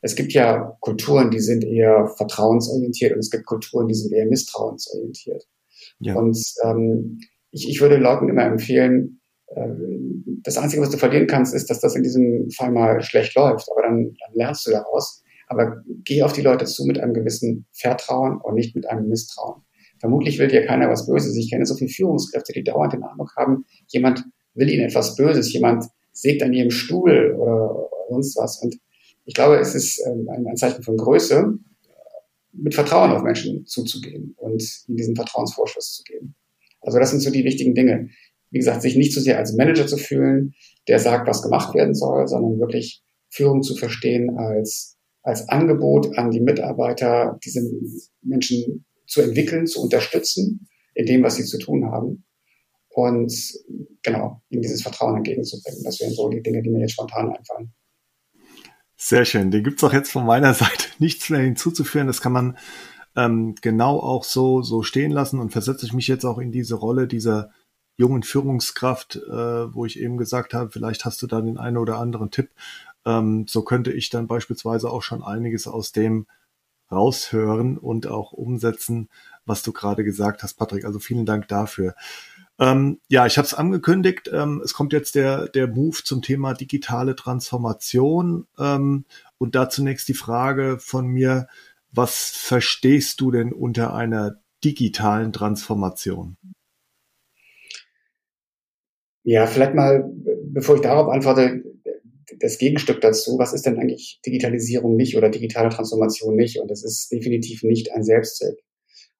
Es gibt ja Kulturen, die sind eher vertrauensorientiert und es gibt Kulturen, die sind eher misstrauensorientiert. Ja. Und ähm, ich, ich würde Leuten immer empfehlen, das Einzige, was du verlieren kannst, ist, dass das in diesem Fall mal schlecht läuft. Aber dann, dann lernst du daraus. Aber geh auf die Leute zu mit einem gewissen Vertrauen und nicht mit einem Misstrauen. Vermutlich will dir keiner was Böses. Ich kenne so viele Führungskräfte, die dauernd den Eindruck haben, jemand will ihnen etwas Böses, jemand sägt an ihrem Stuhl oder sonst was. Und ich glaube, es ist ähm, ein Zeichen von Größe, mit Vertrauen auf Menschen zuzugehen und ihnen diesen Vertrauensvorschuss zu geben. Also das sind so die wichtigen Dinge wie gesagt, sich nicht so sehr als Manager zu fühlen, der sagt, was gemacht werden soll, sondern wirklich Führung zu verstehen als, als Angebot an die Mitarbeiter, diese Menschen zu entwickeln, zu unterstützen in dem, was sie zu tun haben. Und genau, ihnen dieses Vertrauen entgegenzubringen. Das wären so die Dinge, die mir jetzt spontan einfallen. Sehr schön. Den gibt's auch jetzt von meiner (laughs) Seite nichts mehr hinzuzuführen. Das kann man ähm, genau auch so, so stehen lassen und versetze ich mich jetzt auch in diese Rolle dieser jungen Führungskraft, äh, wo ich eben gesagt habe, vielleicht hast du da den einen oder anderen Tipp, Ähm, so könnte ich dann beispielsweise auch schon einiges aus dem raushören und auch umsetzen, was du gerade gesagt hast, Patrick. Also vielen Dank dafür. Ähm, ja, ich habe es angekündigt. Ähm, es kommt jetzt der, der Move zum Thema digitale Transformation. Ähm, und da zunächst die Frage von mir, was verstehst du denn unter einer digitalen Transformation? Ja, vielleicht mal, bevor ich darauf antworte, das Gegenstück dazu, was ist denn eigentlich Digitalisierung nicht oder digitale Transformation nicht? Und das ist definitiv nicht ein Selbstzweck.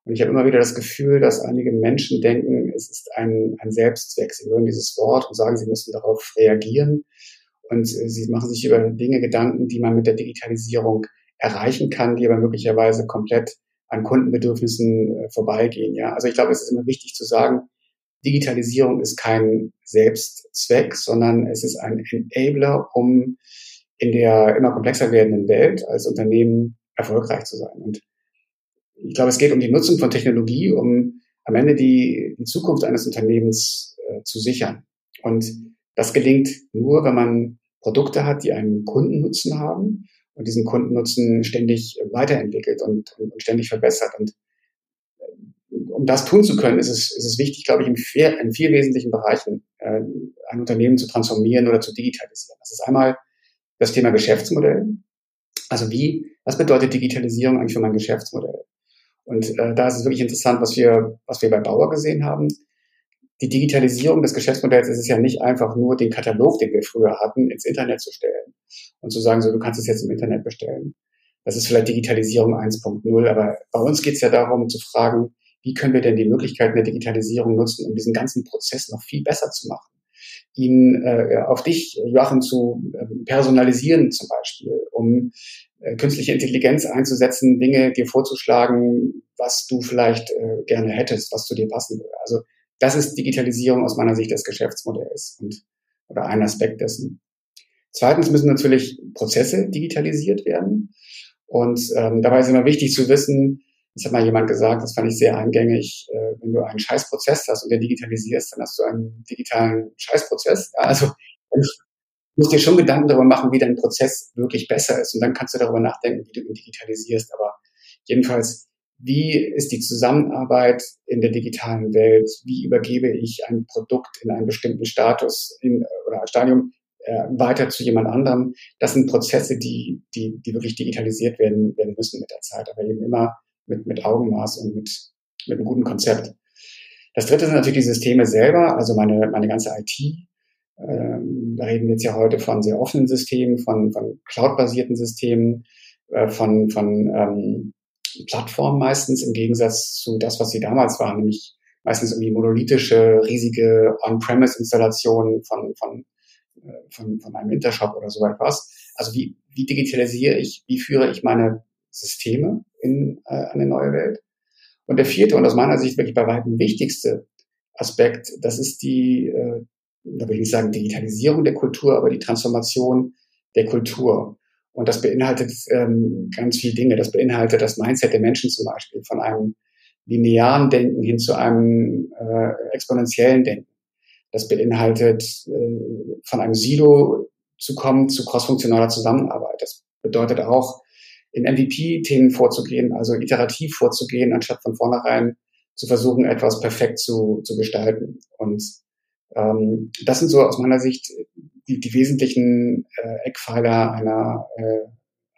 Und ich habe immer wieder das Gefühl, dass einige Menschen denken, es ist ein, ein Selbstzweck. Sie hören dieses Wort und sagen, sie müssen darauf reagieren. Und sie machen sich über Dinge Gedanken, die man mit der Digitalisierung erreichen kann, die aber möglicherweise komplett an Kundenbedürfnissen äh, vorbeigehen. Ja, also ich glaube, es ist immer wichtig zu sagen, Digitalisierung ist kein Selbstzweck, sondern es ist ein Enabler, um in der immer komplexer werdenden Welt als Unternehmen erfolgreich zu sein. Und ich glaube, es geht um die Nutzung von Technologie, um am Ende die, die Zukunft eines Unternehmens äh, zu sichern. Und das gelingt nur, wenn man Produkte hat, die einen Kundennutzen haben und diesen Kundennutzen ständig weiterentwickelt und, und ständig verbessert. Und um das tun zu können, ist es, ist es wichtig, glaube ich, in vier, in vier wesentlichen Bereichen äh, ein Unternehmen zu transformieren oder zu digitalisieren. Das ist einmal das Thema Geschäftsmodell. Also wie, was bedeutet Digitalisierung eigentlich für mein Geschäftsmodell? Und äh, da ist es wirklich interessant, was wir, was wir bei Bauer gesehen haben. Die Digitalisierung des Geschäftsmodells ist es ja nicht einfach nur den Katalog, den wir früher hatten, ins Internet zu stellen und zu sagen, so du kannst es jetzt im Internet bestellen. Das ist vielleicht Digitalisierung 1.0, aber bei uns geht es ja darum zu fragen, wie können wir denn die Möglichkeiten der Digitalisierung nutzen, um diesen ganzen Prozess noch viel besser zu machen? Ihn äh, auf dich, Joachim, zu äh, personalisieren zum Beispiel, um äh, künstliche Intelligenz einzusetzen, Dinge dir vorzuschlagen, was du vielleicht äh, gerne hättest, was zu dir passen würde. Also das ist Digitalisierung aus meiner Sicht des Geschäftsmodells und oder ein Aspekt dessen. Zweitens müssen natürlich Prozesse digitalisiert werden. Und ähm, dabei ist immer wichtig zu wissen, das hat mal jemand gesagt, das fand ich sehr eingängig, äh, wenn du einen Scheißprozess hast und den digitalisierst, dann hast du einen digitalen Scheißprozess. Also du musst dir schon Gedanken darüber machen, wie dein Prozess wirklich besser ist. Und dann kannst du darüber nachdenken, wie du ihn digitalisierst. Aber jedenfalls, wie ist die Zusammenarbeit in der digitalen Welt? Wie übergebe ich ein Produkt in einen bestimmten Status in, oder Stadium äh, weiter zu jemand anderem? Das sind Prozesse, die, die, die wirklich digitalisiert werden, werden müssen mit der Zeit, aber eben immer mit, mit Augenmaß und mit, mit einem guten Konzept. Das dritte sind natürlich die Systeme selber, also meine, meine ganze IT. Ähm, da reden wir jetzt ja heute von sehr offenen Systemen, von, von cloud-basierten Systemen, äh, von, von ähm, Plattformen meistens im Gegensatz zu das, was sie damals waren, nämlich meistens irgendwie monolithische, riesige On-Premise-Installationen von, von, äh, von, von einem Intershop oder so etwas. Also wie, wie digitalisiere ich, wie führe ich meine Systeme in äh, eine neue Welt. Und der vierte und aus meiner Sicht wirklich bei weitem wichtigste Aspekt, das ist die, äh, da will ich nicht sagen Digitalisierung der Kultur, aber die Transformation der Kultur. Und das beinhaltet ähm, ganz viele Dinge. Das beinhaltet das Mindset der Menschen zum Beispiel von einem linearen Denken hin zu einem äh, exponentiellen Denken. Das beinhaltet äh, von einem Silo zu kommen zu crossfunktionaler Zusammenarbeit. Das bedeutet auch in MVP-Themen vorzugehen, also iterativ vorzugehen, anstatt von vornherein zu versuchen, etwas perfekt zu, zu gestalten. Und ähm, das sind so aus meiner Sicht die, die wesentlichen äh, Eckpfeiler einer, äh,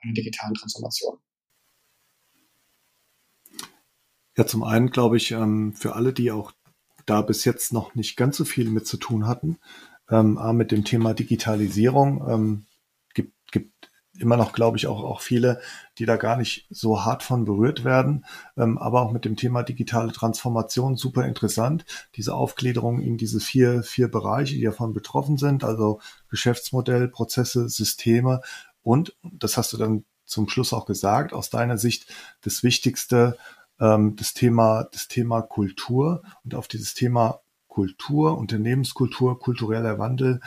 einer digitalen Transformation. Ja, zum einen glaube ich, ähm, für alle, die auch da bis jetzt noch nicht ganz so viel mit zu tun hatten, ähm, mit dem Thema Digitalisierung, ähm, immer noch, glaube ich, auch, auch viele, die da gar nicht so hart von berührt werden. Ähm, aber auch mit dem Thema digitale Transformation super interessant. Diese Aufgliederung in diese vier, vier Bereiche, die davon betroffen sind, also Geschäftsmodell, Prozesse, Systeme und, das hast du dann zum Schluss auch gesagt, aus deiner Sicht das Wichtigste, ähm, das Thema, das Thema Kultur und auf dieses Thema Kultur, Unternehmenskultur, kultureller Wandel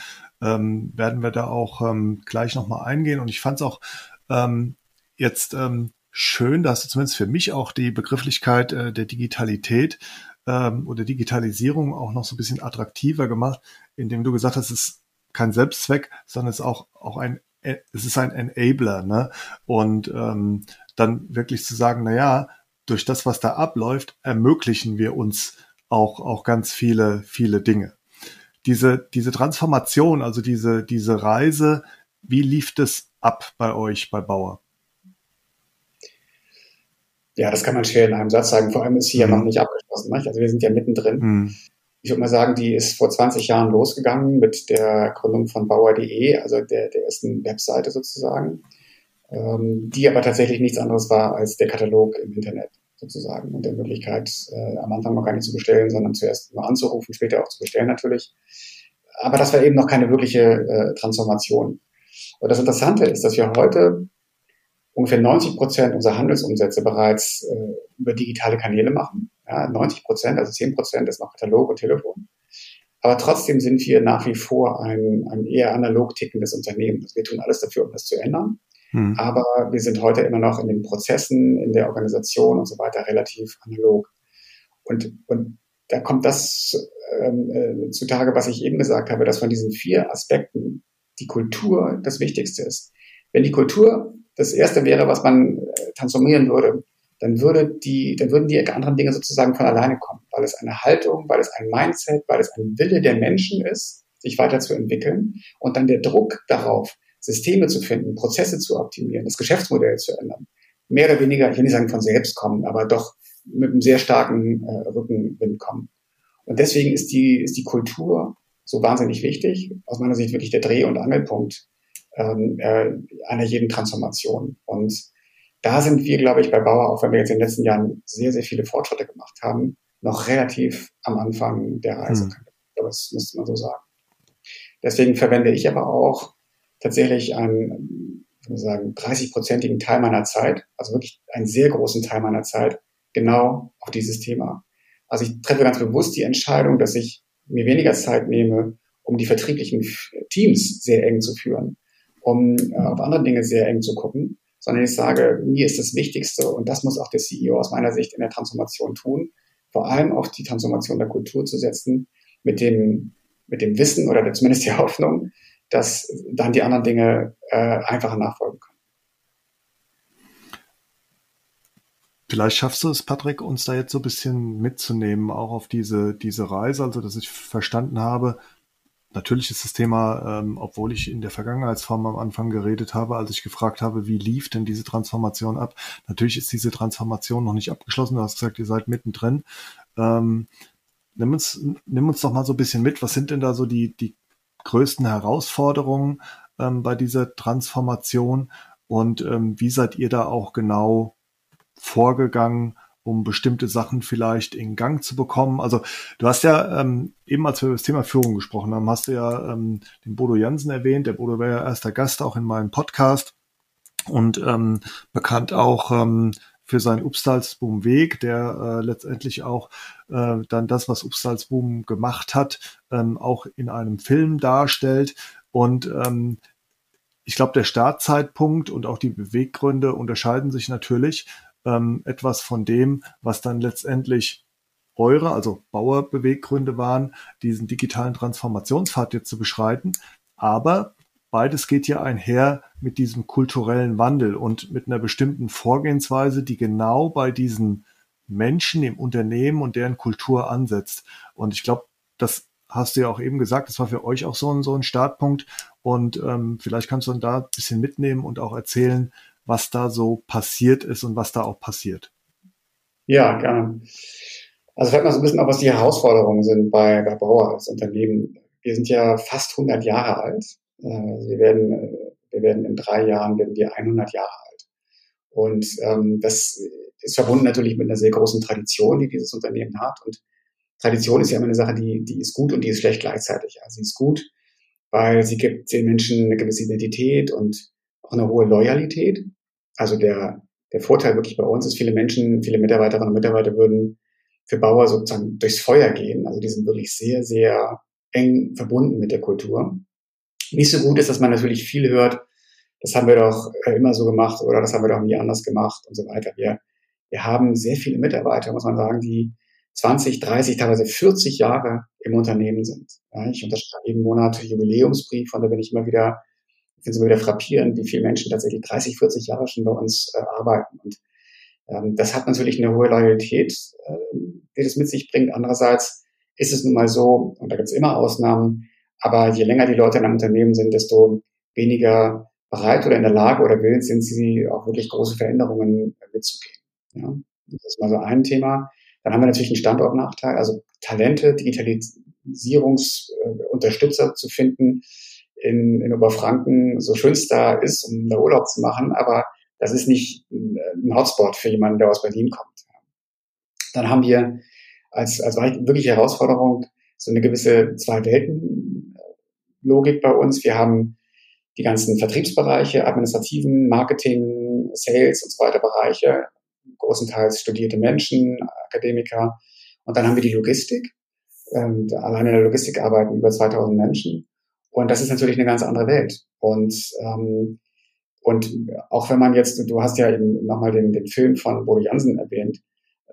ähm, werden wir da auch ähm, gleich nochmal eingehen. Und ich fand es auch ähm, jetzt ähm, schön, dass du zumindest für mich auch die Begrifflichkeit äh, der Digitalität ähm, oder Digitalisierung auch noch so ein bisschen attraktiver gemacht, indem du gesagt hast, es ist kein Selbstzweck, sondern es ist auch, auch ein es ist ein Enabler, ne? Und ähm, dann wirklich zu sagen, na ja, durch das, was da abläuft, ermöglichen wir uns auch, auch ganz viele, viele Dinge. Diese, diese Transformation, also diese, diese Reise, wie lief das ab bei euch, bei Bauer? Ja, das kann man schwer in einem Satz sagen. Vor allem ist sie mhm. ja noch nicht abgeschlossen. Nicht? Also wir sind ja mittendrin. Mhm. Ich würde mal sagen, die ist vor 20 Jahren losgegangen mit der Gründung von Bauer.de, also der, der ersten Webseite sozusagen, ähm, die aber tatsächlich nichts anderes war als der Katalog im Internet sozusagen und der Möglichkeit, äh, am Anfang noch gar nicht zu bestellen, sondern zuerst nur anzurufen, später auch zu bestellen natürlich. Aber das war eben noch keine wirkliche äh, Transformation. Und das Interessante ist, dass wir heute ungefähr 90 Prozent unserer Handelsumsätze bereits äh, über digitale Kanäle machen. Ja, 90 Prozent, also 10 Prozent ist noch Katalog und Telefon. Aber trotzdem sind wir nach wie vor ein, ein eher analog tickendes Unternehmen. Also wir tun alles dafür, um das zu ändern. Hm. Aber wir sind heute immer noch in den Prozessen, in der Organisation und so weiter relativ analog. Und, und da kommt das ähm, äh, zutage, was ich eben gesagt habe, dass von diesen vier Aspekten die Kultur das Wichtigste ist. Wenn die Kultur das erste wäre, was man äh, transformieren würde, dann würde die, dann würden die anderen Dinge sozusagen von alleine kommen, weil es eine Haltung, weil es ein Mindset, weil es ein Wille der Menschen ist, sich weiterzuentwickeln und dann der Druck darauf, Systeme zu finden, Prozesse zu optimieren, das Geschäftsmodell zu ändern, mehr oder weniger, ich will nicht sagen von selbst kommen, aber doch mit einem sehr starken äh, Rückenwind kommen. Und deswegen ist die, ist die Kultur so wahnsinnig wichtig. Aus meiner Sicht wirklich der Dreh- und Angelpunkt ähm, äh, einer jeden Transformation. Und da sind wir, glaube ich, bei Bauer, auch wenn wir jetzt in den letzten Jahren sehr, sehr viele Fortschritte gemacht haben, noch relativ am Anfang der Reise. Hm. Das müsste man so sagen. Deswegen verwende ich aber auch tatsächlich einen, sagen, 30-prozentigen Teil meiner Zeit, also wirklich einen sehr großen Teil meiner Zeit, genau auf dieses Thema. Also ich treffe ganz bewusst die Entscheidung, dass ich mir weniger Zeit nehme, um die vertrieblichen Teams sehr eng zu führen, um äh, auf andere Dinge sehr eng zu gucken, sondern ich sage, mir ist das Wichtigste und das muss auch der CEO aus meiner Sicht in der Transformation tun, vor allem auf die Transformation der Kultur zu setzen, mit dem, mit dem Wissen oder zumindest die Hoffnung, dass dann die anderen Dinge äh, einfacher nachfolgen können. Vielleicht schaffst du es, Patrick, uns da jetzt so ein bisschen mitzunehmen, auch auf diese, diese Reise, also dass ich verstanden habe, Natürlich ist das Thema, ähm, obwohl ich in der Vergangenheitsform am Anfang geredet habe, als ich gefragt habe, wie lief denn diese Transformation ab? Natürlich ist diese Transformation noch nicht abgeschlossen. Du hast gesagt, ihr seid mittendrin. Ähm, nimm uns, nimm uns doch mal so ein bisschen mit. Was sind denn da so die, die größten Herausforderungen ähm, bei dieser Transformation? Und ähm, wie seid ihr da auch genau vorgegangen? um bestimmte Sachen vielleicht in Gang zu bekommen. Also du hast ja ähm, eben, als wir über das Thema Führung gesprochen haben, hast du ja ähm, den Bodo Jansen erwähnt. Der Bodo war ja erster Gast auch in meinem Podcast und ähm, bekannt auch ähm, für seinen Upstalsboom Weg, der äh, letztendlich auch äh, dann das, was Upstalsboom gemacht hat, ähm, auch in einem Film darstellt. Und ähm, ich glaube, der Startzeitpunkt und auch die Beweggründe unterscheiden sich natürlich ähm, etwas von dem, was dann letztendlich eure, also Bauerbeweggründe waren, diesen digitalen Transformationspfad jetzt zu beschreiten. Aber beides geht ja einher mit diesem kulturellen Wandel und mit einer bestimmten Vorgehensweise, die genau bei diesen Menschen im Unternehmen und deren Kultur ansetzt. Und ich glaube, das hast du ja auch eben gesagt, das war für euch auch so ein, so ein Startpunkt. Und ähm, vielleicht kannst du dann da ein bisschen mitnehmen und auch erzählen, was da so passiert ist und was da auch passiert. Ja, gerne. Also vielleicht mal so ein bisschen auch, was die Herausforderungen sind bei, bei Bauer als Unternehmen. Wir sind ja fast 100 Jahre alt. Äh, wir werden, wir werden in drei Jahren werden wir 100 Jahre alt. Und ähm, das ist verbunden natürlich mit einer sehr großen Tradition, die dieses Unternehmen hat. Und Tradition ist ja immer eine Sache, die, die ist gut und die ist schlecht gleichzeitig. Also sie ist gut, weil sie gibt den Menschen eine gewisse Identität und auch eine hohe Loyalität. Also der, der Vorteil wirklich bei uns ist, viele Menschen, viele Mitarbeiterinnen und Mitarbeiter würden für Bauer sozusagen durchs Feuer gehen. Also die sind wirklich sehr, sehr eng verbunden mit der Kultur. Nicht so gut ist, dass man natürlich viel hört, das haben wir doch äh, immer so gemacht oder das haben wir doch nie anders gemacht und so weiter. Wir, wir haben sehr viele Mitarbeiter, muss man sagen, die 20, 30, teilweise 40 Jahre im Unternehmen sind. Ja, ich unterschreibe jeden Monat Jubiläumsbrief und da bin ich immer wieder finde es immer wieder frappierend, wie viele Menschen tatsächlich 30, 40 Jahre schon bei uns äh, arbeiten. Und ähm, das hat natürlich eine hohe Loyalität, äh, die das mit sich bringt. Andererseits ist es nun mal so, und da gibt es immer Ausnahmen, aber je länger die Leute in einem Unternehmen sind, desto weniger bereit oder in der Lage oder willens sind sie auch wirklich große Veränderungen mitzugehen. Ja? Das ist mal so ein Thema. Dann haben wir natürlich einen Standortnachteil, also Talente, Digitalisierungsunterstützer zu finden in, in Oberfranken, so schön es da ist, um da Urlaub zu machen, aber das ist nicht ein Hotspot für jemanden, der aus Berlin kommt. Dann haben wir als, als wirkliche Herausforderung so eine gewisse Zwei-Welten-Logik bei uns. Wir haben die ganzen Vertriebsbereiche, administrativen, Marketing, Sales und so weiter Bereiche, großenteils studierte Menschen, Akademiker. Und dann haben wir die Logistik. Ähm, allein in der Logistik arbeiten über 2000 Menschen. Und das ist natürlich eine ganz andere Welt. Und, ähm, und auch wenn man jetzt, du hast ja eben nochmal den, den Film von Bodo Jansen erwähnt,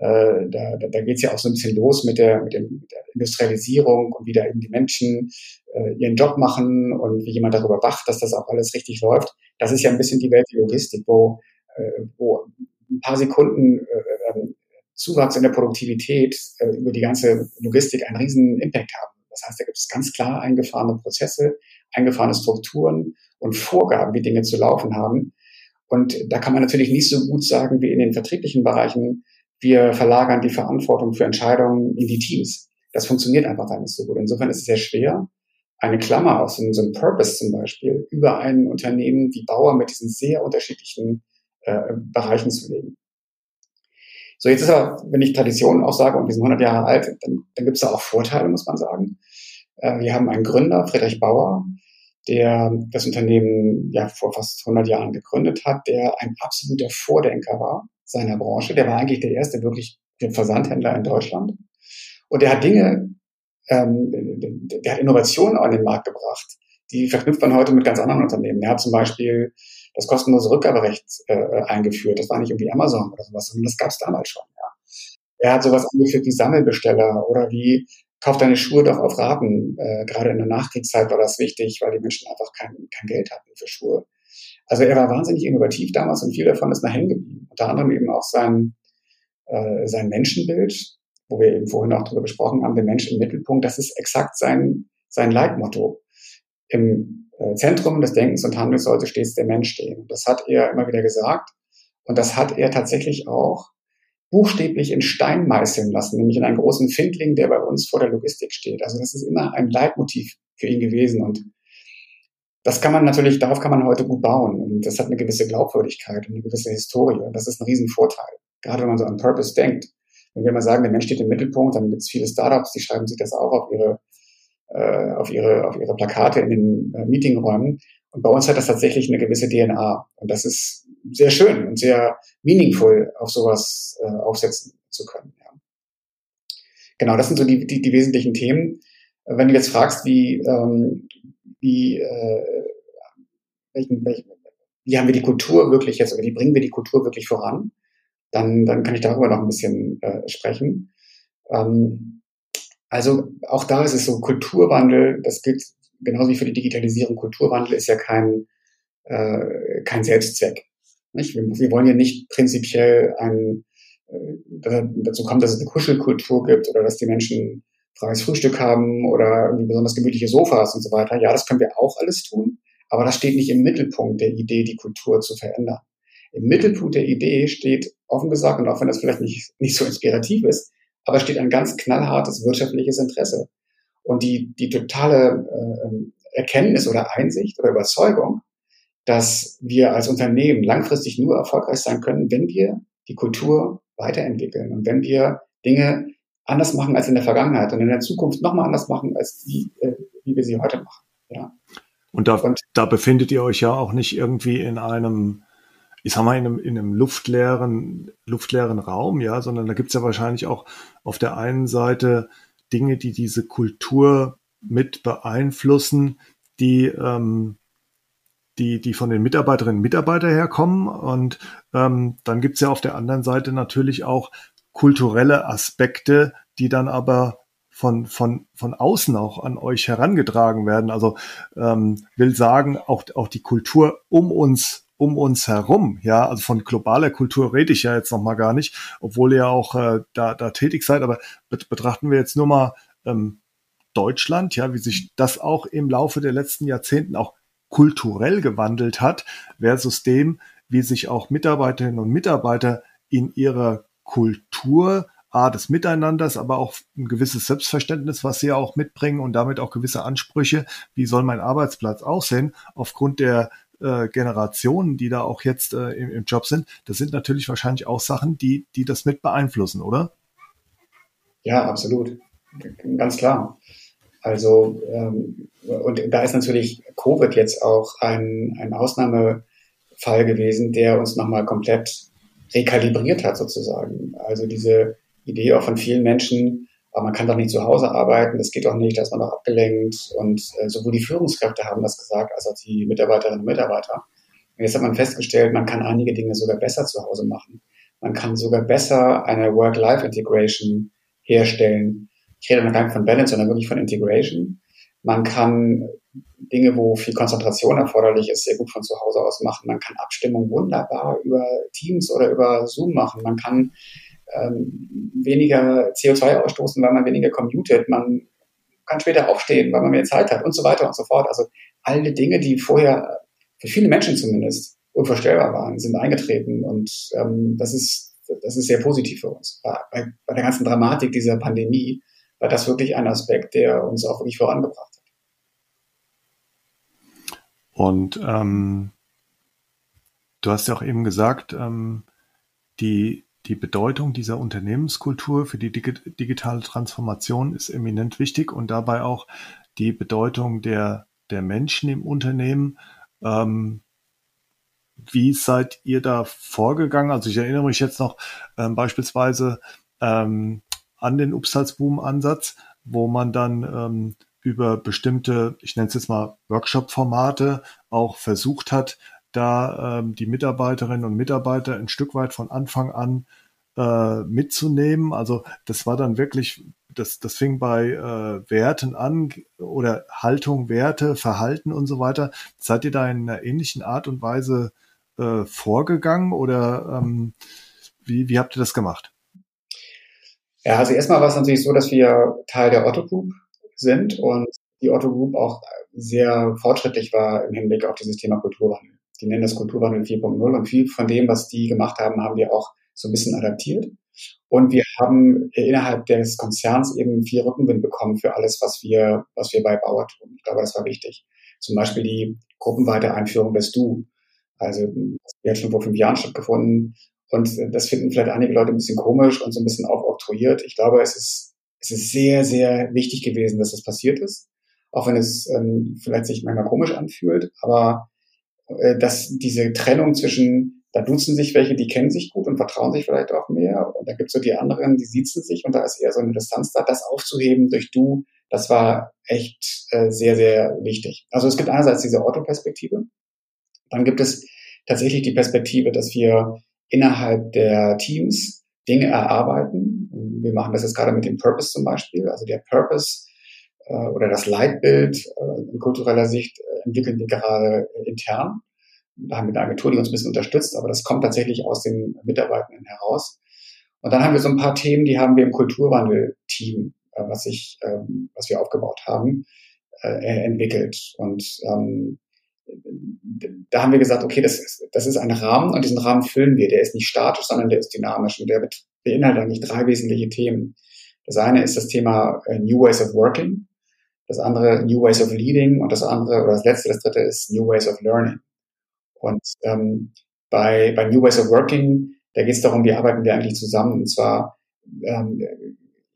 äh, da, da, da geht es ja auch so ein bisschen los mit der, mit, dem, mit der Industrialisierung und wie da eben die Menschen äh, ihren Job machen und wie jemand darüber wacht, dass das auch alles richtig läuft. Das ist ja ein bisschen die Welt der Logistik, wo, äh, wo ein paar Sekunden äh, ähm, Zuwachs in der Produktivität äh, über die ganze Logistik einen riesen Impact haben. Das heißt, da gibt es ganz klar eingefahrene Prozesse, eingefahrene Strukturen und Vorgaben, wie Dinge zu laufen haben. Und da kann man natürlich nicht so gut sagen wie in den vertrieblichen Bereichen, wir verlagern die Verantwortung für Entscheidungen in die Teams. Das funktioniert einfach da nicht so gut. Insofern ist es sehr schwer, eine Klammer aus so einem Purpose zum Beispiel über ein Unternehmen wie Bauer mit diesen sehr unterschiedlichen äh, Bereichen zu legen. So, jetzt ist aber, wenn ich Traditionen auch sage und wir sind 100 Jahre alt, dann, dann gibt es da auch Vorteile, muss man sagen. Äh, wir haben einen Gründer, Friedrich Bauer, der das Unternehmen ja vor fast 100 Jahren gegründet hat, der ein absoluter Vordenker war seiner Branche. Der war eigentlich der erste wirklich Versandhändler in Deutschland. Und der hat Dinge, ähm, der hat Innovationen an den Markt gebracht, die verknüpft man heute mit ganz anderen Unternehmen. Er hat zum Beispiel das kostenlose Rückgaberecht äh, eingeführt. Das war nicht irgendwie Amazon oder sowas, sondern das gab es damals schon. Ja. Er hat sowas eingeführt wie Sammelbesteller oder wie kauf deine Schuhe doch auf Raten. Äh, gerade in der Nachkriegszeit war das wichtig, weil die Menschen einfach kein, kein Geld hatten für Schuhe. Also er war wahnsinnig innovativ damals und viel davon ist nach hängen geblieben. Unter anderem eben auch sein, äh, sein Menschenbild, wo wir eben vorhin auch darüber gesprochen haben, der Mensch im Mittelpunkt, das ist exakt sein, sein Leitmotto. Im äh, Zentrum des Denkens und Handelns sollte stets der Mensch stehen. Das hat er immer wieder gesagt. Und das hat er tatsächlich auch buchstäblich in Stein meißeln lassen, nämlich in einen großen Findling, der bei uns vor der Logistik steht. Also das ist immer ein Leitmotiv für ihn gewesen. Und das kann man natürlich, darauf kann man heute gut bauen. Und das hat eine gewisse Glaubwürdigkeit und eine gewisse Historie. Und das ist ein Riesenvorteil. Gerade wenn man so an Purpose denkt. Wenn wir mal sagen, der Mensch steht im Mittelpunkt, dann gibt es viele Startups, die schreiben sich das auch auf ihre, äh, auf ihre, auf ihre Plakate in den äh, Meetingräumen. Und bei uns hat das tatsächlich eine gewisse DNA. Und das ist sehr schön und sehr meaningful, auf sowas äh, aufsetzen zu können. Ja. Genau, das sind so die, die, die wesentlichen Themen. Wenn du jetzt fragst, wie, ähm, wie, äh, welchen, welchen, wie haben wir die Kultur wirklich jetzt, oder wie bringen wir die Kultur wirklich voran, dann, dann kann ich darüber noch ein bisschen äh, sprechen. Ähm, also auch da ist es so, Kulturwandel, das gilt genauso wie für die Digitalisierung, Kulturwandel ist ja kein, äh, kein Selbstzweck. Nicht? Wir, wir wollen ja nicht prinzipiell ein, äh, dazu kommen, dass es eine Kuschelkultur gibt oder dass die Menschen freies Frühstück haben oder irgendwie besonders gemütliche Sofas und so weiter. Ja, das können wir auch alles tun, aber das steht nicht im Mittelpunkt der Idee, die Kultur zu verändern. Im Mittelpunkt der Idee steht, offen gesagt, und auch wenn das vielleicht nicht, nicht so inspirativ ist, aber steht ein ganz knallhartes wirtschaftliches Interesse. Und die, die totale äh, Erkenntnis oder Einsicht oder Überzeugung, dass wir als Unternehmen langfristig nur erfolgreich sein können, wenn wir die Kultur weiterentwickeln und wenn wir Dinge anders machen als in der Vergangenheit und in der Zukunft nochmal anders machen, als die, äh, wie wir sie heute machen. Ja. Und da, und da befindet ihr euch ja auch nicht irgendwie in einem, ich sag mal, in einem, in einem luftleeren, luftleeren Raum, ja, sondern da gibt's ja wahrscheinlich auch auf der einen Seite Dinge, die diese Kultur mit beeinflussen, die, ähm, die, die von den Mitarbeiterinnen und Mitarbeitern herkommen. Und ähm, dann gibt's ja auf der anderen Seite natürlich auch kulturelle Aspekte, die dann aber von, von, von außen auch an euch herangetragen werden. Also ähm, will sagen, auch, auch die Kultur um uns um uns herum, ja, also von globaler Kultur rede ich ja jetzt noch mal gar nicht, obwohl ihr auch äh, da, da tätig seid, aber betrachten wir jetzt nur mal ähm, Deutschland, ja, wie sich das auch im Laufe der letzten Jahrzehnten auch kulturell gewandelt hat, versus dem, wie sich auch Mitarbeiterinnen und Mitarbeiter in ihrer Kultur A, des Miteinanders, aber auch ein gewisses Selbstverständnis, was sie ja auch mitbringen und damit auch gewisse Ansprüche, wie soll mein Arbeitsplatz aussehen, aufgrund der äh, Generationen, die da auch jetzt äh, im, im, Job sind, das sind natürlich wahrscheinlich auch Sachen, die, die das mit beeinflussen, oder? Ja, absolut. Ganz klar. Also, ähm, und da ist natürlich Covid jetzt auch ein, ein Ausnahmefall gewesen, der uns nochmal komplett rekalibriert hat sozusagen. Also diese Idee auch von vielen Menschen, aber man kann doch nicht zu Hause arbeiten, das geht doch nicht, da ist man doch abgelenkt. Und äh, sowohl die Führungskräfte haben das gesagt, als auch die Mitarbeiterinnen und Mitarbeiter. Und jetzt hat man festgestellt, man kann einige Dinge sogar besser zu Hause machen. Man kann sogar besser eine Work-Life-Integration herstellen. Ich rede noch gar nicht von Balance, sondern wirklich von Integration. Man kann Dinge, wo viel Konzentration erforderlich ist, sehr gut von zu Hause aus machen. Man kann Abstimmung wunderbar über Teams oder über Zoom machen. Man kann ähm, weniger CO2 ausstoßen, weil man weniger commutet. Man kann später aufstehen, weil man mehr Zeit hat und so weiter und so fort. Also alle Dinge, die vorher für viele Menschen zumindest unvorstellbar waren, sind eingetreten und ähm, das ist das ist sehr positiv für uns. Bei, bei der ganzen Dramatik dieser Pandemie war das wirklich ein Aspekt, der uns auch wirklich vorangebracht. Und ähm, du hast ja auch eben gesagt, ähm, die die Bedeutung dieser Unternehmenskultur für die digitale Transformation ist eminent wichtig und dabei auch die Bedeutung der, der Menschen im Unternehmen. Ähm, wie seid ihr da vorgegangen? Also ich erinnere mich jetzt noch ähm, beispielsweise ähm, an den Upsalzboom-Ansatz, wo man dann ähm, über bestimmte, ich nenne es jetzt mal Workshop-Formate auch versucht hat, da ähm, die Mitarbeiterinnen und Mitarbeiter ein Stück weit von Anfang an äh, mitzunehmen. Also das war dann wirklich, das, das fing bei äh, Werten an oder Haltung, Werte, Verhalten und so weiter. Seid ihr da in einer ähnlichen Art und Weise äh, vorgegangen oder ähm, wie, wie habt ihr das gemacht? Ja, also erstmal war es natürlich so, dass wir Teil der Otto Group sind und die Otto Group auch sehr fortschrittlich war im Hinblick auf dieses Thema Kulturwandel die nennen das Kulturwandel 4.0 und viel von dem, was die gemacht haben, haben wir auch so ein bisschen adaptiert. Und wir haben innerhalb des Konzerns eben viel Rückenwind bekommen für alles, was wir, was wir bei Bauer tun. Ich glaube, das war wichtig. Zum Beispiel die gruppenweite Einführung des Du. Also, die hat schon vor fünf Jahren stattgefunden. Und das finden vielleicht einige Leute ein bisschen komisch und so ein bisschen auch oktroyiert. Ich glaube, es ist, es ist sehr, sehr wichtig gewesen, dass das passiert ist. Auch wenn es ähm, vielleicht sich manchmal komisch anfühlt. Aber äh, dass diese Trennung zwischen, da duzen sich welche, die kennen sich gut und vertrauen sich vielleicht auch mehr. Und da gibt es so die anderen, die siezen sich und da ist eher so eine Distanz da. Das aufzuheben durch du, das war echt äh, sehr, sehr wichtig. Also es gibt einerseits diese Ortho-Perspektive. Dann gibt es tatsächlich die Perspektive, dass wir innerhalb der Teams Dinge erarbeiten. Wir machen das jetzt gerade mit dem Purpose zum Beispiel. Also der Purpose äh, oder das Leitbild äh, in kultureller Sicht äh, entwickeln wir gerade intern. Da haben wir eine Agentur, die uns ein bisschen unterstützt, aber das kommt tatsächlich aus den Mitarbeitenden heraus. Und dann haben wir so ein paar Themen, die haben wir im Kulturwandel-Team, was ich, ähm, was wir aufgebaut haben, entwickelt. Und ähm, da haben wir gesagt, okay, das ist, das ist ein Rahmen und diesen Rahmen füllen wir. Der ist nicht statisch, sondern der ist dynamisch und der beinhaltet eigentlich drei wesentliche Themen. Das eine ist das Thema New Ways of Working das andere New Ways of Leading und das andere oder das letzte, das dritte ist New Ways of Learning. Und ähm, bei, bei New Ways of Working, da geht es darum, wie arbeiten wir eigentlich zusammen und zwar ähm,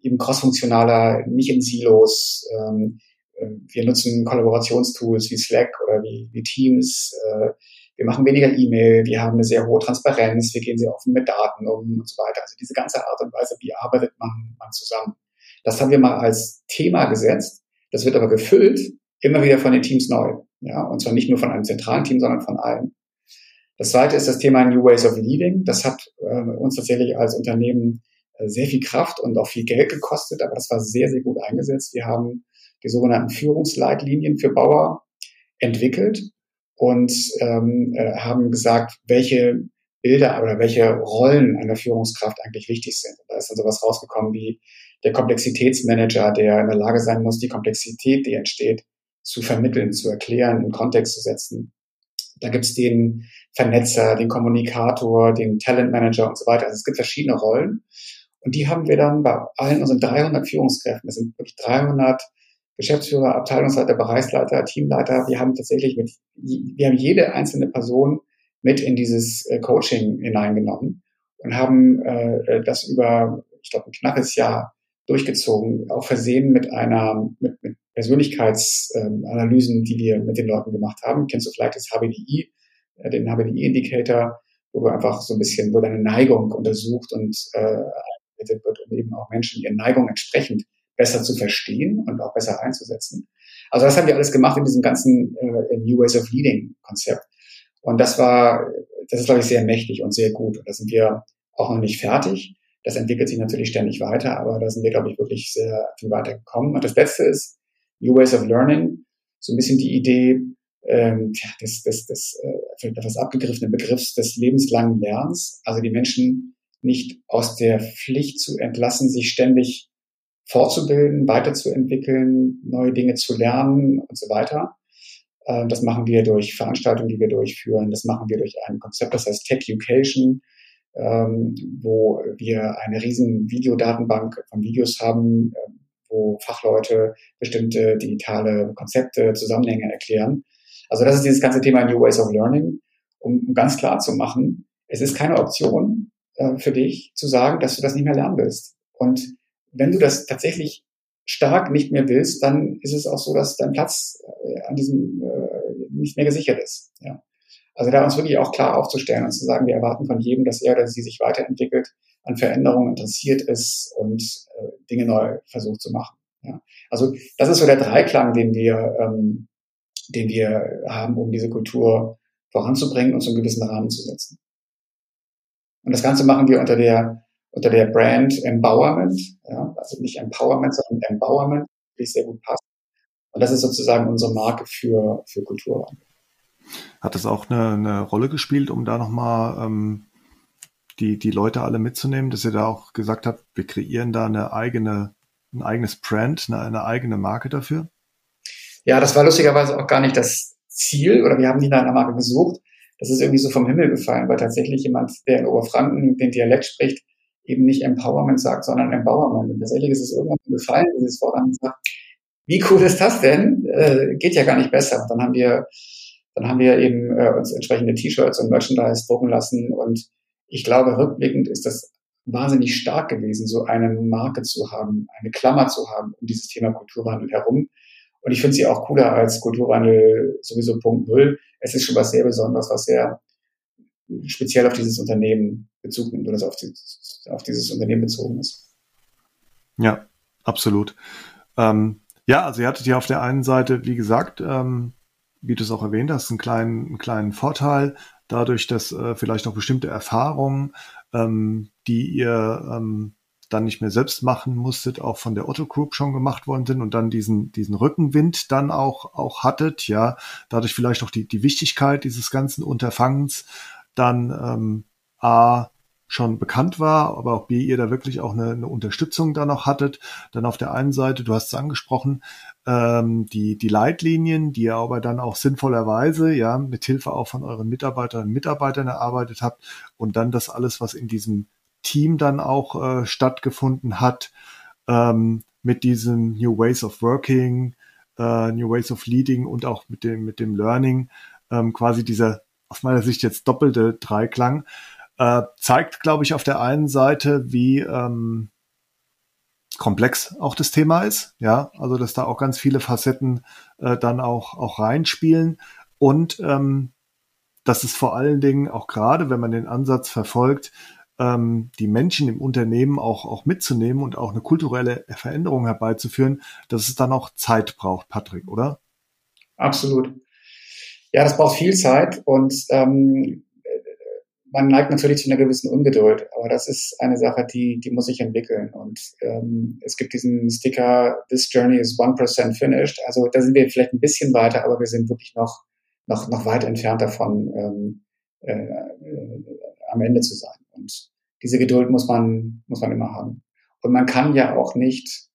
eben crossfunktionaler, nicht in Silos. Ähm, äh, wir nutzen Kollaborationstools wie Slack oder wie, wie Teams. Äh, wir machen weniger E-Mail, wir haben eine sehr hohe Transparenz, wir gehen sehr offen mit Daten um und so weiter. Also diese ganze Art und Weise, wie arbeitet man, man zusammen. Das haben wir mal als Thema gesetzt das wird aber gefüllt immer wieder von den Teams neu. Ja, und zwar nicht nur von einem zentralen Team, sondern von allen. Das zweite ist das Thema New Ways of Leading. Das hat äh, uns tatsächlich als Unternehmen äh, sehr viel Kraft und auch viel Geld gekostet, aber das war sehr, sehr gut eingesetzt. Wir haben die sogenannten Führungsleitlinien für Bauer entwickelt und ähm, äh, haben gesagt, welche Bilder oder welche Rollen einer Führungskraft eigentlich wichtig sind. Und da ist dann sowas rausgekommen wie der Komplexitätsmanager, der in der Lage sein muss, die Komplexität, die entsteht, zu vermitteln, zu erklären, in Kontext zu setzen. Da gibt's den Vernetzer, den Kommunikator, den Talentmanager und so weiter. Also es gibt verschiedene Rollen. Und die haben wir dann bei allen unseren 300 Führungskräften, das sind wirklich 300 Geschäftsführer, Abteilungsleiter, Bereichsleiter, Teamleiter. Wir haben tatsächlich mit, wir haben jede einzelne Person mit in dieses äh, Coaching hineingenommen und haben äh, das über, ich glaube, ein knappes Jahr durchgezogen, auch versehen mit einer, mit, mit Persönlichkeitsanalysen, ähm, die wir mit den Leuten gemacht haben. Kennst du vielleicht das HBDI, äh, den HBDI-Indicator, wo du einfach so ein bisschen, wo deine Neigung untersucht und äh, wird, um eben auch Menschen ihren Neigungen entsprechend besser zu verstehen und auch besser einzusetzen. Also das haben wir alles gemacht in diesem ganzen äh, New Ways of Leading Konzept. Und das war, das ist, glaube ich, sehr mächtig und sehr gut. Und da sind wir auch noch nicht fertig. Das entwickelt sich natürlich ständig weiter, aber da sind wir, glaube ich, wirklich sehr viel weiter gekommen. Und das Letzte ist New Ways of Learning. So ein bisschen die Idee ähm, des, des, des äh, etwas abgegriffenen Begriffs des lebenslangen Lernens. Also die Menschen nicht aus der Pflicht zu entlassen, sich ständig fortzubilden, weiterzuentwickeln, neue Dinge zu lernen und so weiter. Ähm, das machen wir durch Veranstaltungen, die wir durchführen. Das machen wir durch ein Konzept, das heißt Tech Education, ähm, wo wir eine riesen Videodatenbank von Videos haben, ähm, wo Fachleute bestimmte digitale Konzepte, Zusammenhänge erklären. Also das ist dieses ganze Thema New Ways of Learning, um, ganz klar zu machen, es ist keine Option äh, für dich zu sagen, dass du das nicht mehr lernen willst. Und wenn du das tatsächlich stark nicht mehr willst, dann ist es auch so, dass dein Platz äh, an diesem äh, nicht mehr gesichert ist. Ja. Also da uns wirklich auch klar aufzustellen und zu sagen, wir erwarten von jedem, dass er oder sie sich weiterentwickelt, an Veränderungen interessiert ist und äh, Dinge neu versucht zu machen. Ja. Also das ist so der Dreiklang, den wir, ähm, den wir haben, um diese Kultur voranzubringen und so einen gewissen Rahmen zu setzen. Und das Ganze machen wir unter der unter der Brand Empowerment, ja, also nicht Empowerment, sondern Empowerment, die sehr gut passt. Und das ist sozusagen unsere Marke für, für Kulturwandel. Hat das auch eine, eine Rolle gespielt, um da nochmal ähm, die, die Leute alle mitzunehmen, dass ihr da auch gesagt habt, wir kreieren da eine eigene, ein eigenes Brand, eine, eine eigene Marke dafür? Ja, das war lustigerweise auch gar nicht das Ziel oder wir haben nie nach einer Marke gesucht. Das ist irgendwie so vom Himmel gefallen, weil tatsächlich jemand, der in Oberfranken den Dialekt spricht, eben nicht Empowerment sagt, sondern Empowerment. Und tatsächlich ist es irgendwann gefallen, dieses Wort haben gesagt, wie cool ist das denn? Äh, geht ja gar nicht besser. Und dann haben wir, dann haben wir eben äh, uns entsprechende T-Shirts und Merchandise drucken lassen. Und ich glaube, rückblickend ist das wahnsinnig stark gewesen, so eine Marke zu haben, eine Klammer zu haben um dieses Thema Kulturwandel herum. Und ich finde sie auch cooler als Kulturwandel sowieso Punkt Null. Es ist schon was sehr Besonderes, was sehr speziell auf dieses Unternehmen Bezug nimmt oder auf, die, auf dieses Unternehmen bezogen ist. Ja, absolut. Ähm, ja, also ihr hattet ja auf der einen Seite, wie gesagt, ähm, wie du es auch erwähnt hast, einen kleinen, einen kleinen Vorteil, dadurch, dass äh, vielleicht auch bestimmte Erfahrungen, ähm, die ihr ähm, dann nicht mehr selbst machen musstet, auch von der Otto Group schon gemacht worden sind und dann diesen, diesen Rückenwind dann auch, auch hattet, ja, dadurch vielleicht auch die, die Wichtigkeit dieses ganzen Unterfangens dann ähm, A schon bekannt war, aber auch B, ihr da wirklich auch eine, eine Unterstützung da noch hattet. Dann auf der einen Seite, du hast es angesprochen, ähm, die, die Leitlinien, die ihr aber dann auch sinnvollerweise, ja, mit Hilfe auch von euren Mitarbeiterinnen und Mitarbeitern erarbeitet habt und dann das alles, was in diesem Team dann auch äh, stattgefunden hat, ähm, mit diesem New Ways of Working, äh, New Ways of Leading und auch mit dem, mit dem Learning, ähm, quasi dieser aus meiner Sicht jetzt doppelte Dreiklang, äh, zeigt, glaube ich, auf der einen Seite, wie ähm, komplex auch das Thema ist, ja, also dass da auch ganz viele Facetten äh, dann auch auch reinspielen und ähm, dass es vor allen Dingen auch gerade, wenn man den Ansatz verfolgt, ähm, die Menschen im Unternehmen auch auch mitzunehmen und auch eine kulturelle Veränderung herbeizuführen, dass es dann auch Zeit braucht, Patrick, oder? Absolut. Ja, das braucht viel Zeit und ähm, man neigt natürlich zu einer gewissen Ungeduld, aber das ist eine Sache, die, die muss sich entwickeln. Und ähm, es gibt diesen Sticker, This Journey is 1% finished. Also da sind wir vielleicht ein bisschen weiter, aber wir sind wirklich noch, noch, noch weit entfernt davon, ähm, äh, äh, am Ende zu sein. Und diese Geduld muss man, muss man immer haben. Und man kann ja auch nicht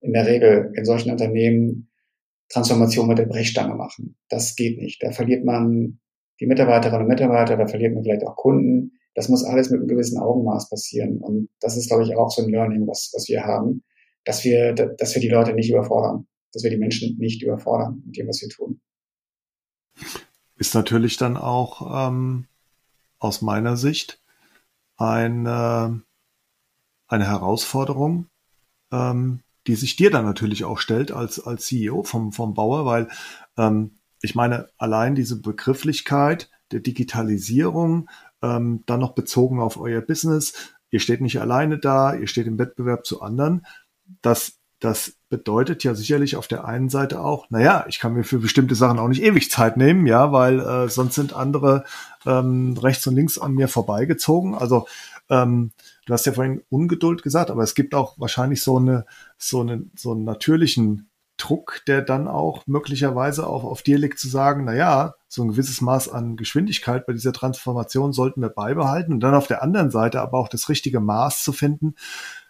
in der Regel in solchen Unternehmen Transformation mit der Brechstange machen. Das geht nicht. Da verliert man die Mitarbeiterinnen und Mitarbeiter, da verliert man vielleicht auch Kunden. Das muss alles mit einem gewissen Augenmaß passieren. Und das ist, glaube ich, auch so ein Learning, was, was wir haben, dass wir, dass wir die Leute nicht überfordern, dass wir die Menschen nicht überfordern mit dem, was wir tun. Ist natürlich dann auch ähm, aus meiner Sicht eine, eine Herausforderung, ähm, die sich dir dann natürlich auch stellt als, als CEO vom, vom Bauer, weil ähm, ich meine, allein diese Begrifflichkeit der Digitalisierung, ähm, dann noch bezogen auf euer Business, ihr steht nicht alleine da, ihr steht im Wettbewerb zu anderen, das, das bedeutet ja sicherlich auf der einen Seite auch, naja, ich kann mir für bestimmte Sachen auch nicht ewig Zeit nehmen, ja, weil äh, sonst sind andere ähm, rechts und links an mir vorbeigezogen. Also ähm, du hast ja vorhin Ungeduld gesagt, aber es gibt auch wahrscheinlich so eine, so eine, so einen natürlichen Druck, der dann auch möglicherweise auch auf dir liegt, zu sagen, na ja, so ein gewisses Maß an Geschwindigkeit bei dieser Transformation sollten wir beibehalten und dann auf der anderen Seite aber auch das richtige Maß zu finden,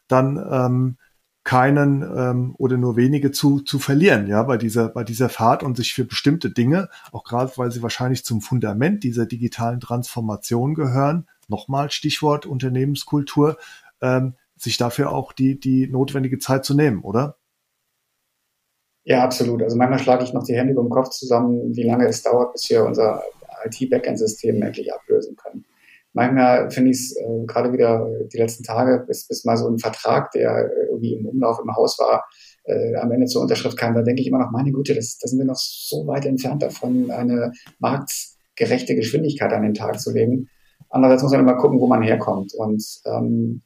dann ähm, keinen ähm, oder nur wenige zu, zu verlieren, ja, bei dieser, bei dieser Fahrt und sich für bestimmte Dinge, auch gerade weil sie wahrscheinlich zum Fundament dieser digitalen Transformation gehören, nochmal Stichwort Unternehmenskultur, ähm, sich dafür auch die, die notwendige Zeit zu nehmen, oder? Ja, absolut. Also manchmal schlage ich noch die Hände über dem Kopf zusammen, wie lange es dauert, bis wir unser IT-Backend-System endlich ablösen können. Manchmal finde ich es äh, gerade wieder die letzten Tage, bis, bis mal so ein Vertrag, der irgendwie im Umlauf im Haus war, äh, am Ende zur Unterschrift kam, da denke ich immer noch, meine Güte, das, da sind wir noch so weit entfernt davon, eine marktgerechte Geschwindigkeit an den Tag zu legen. Andererseits muss man immer gucken, wo man herkommt. Und ähm,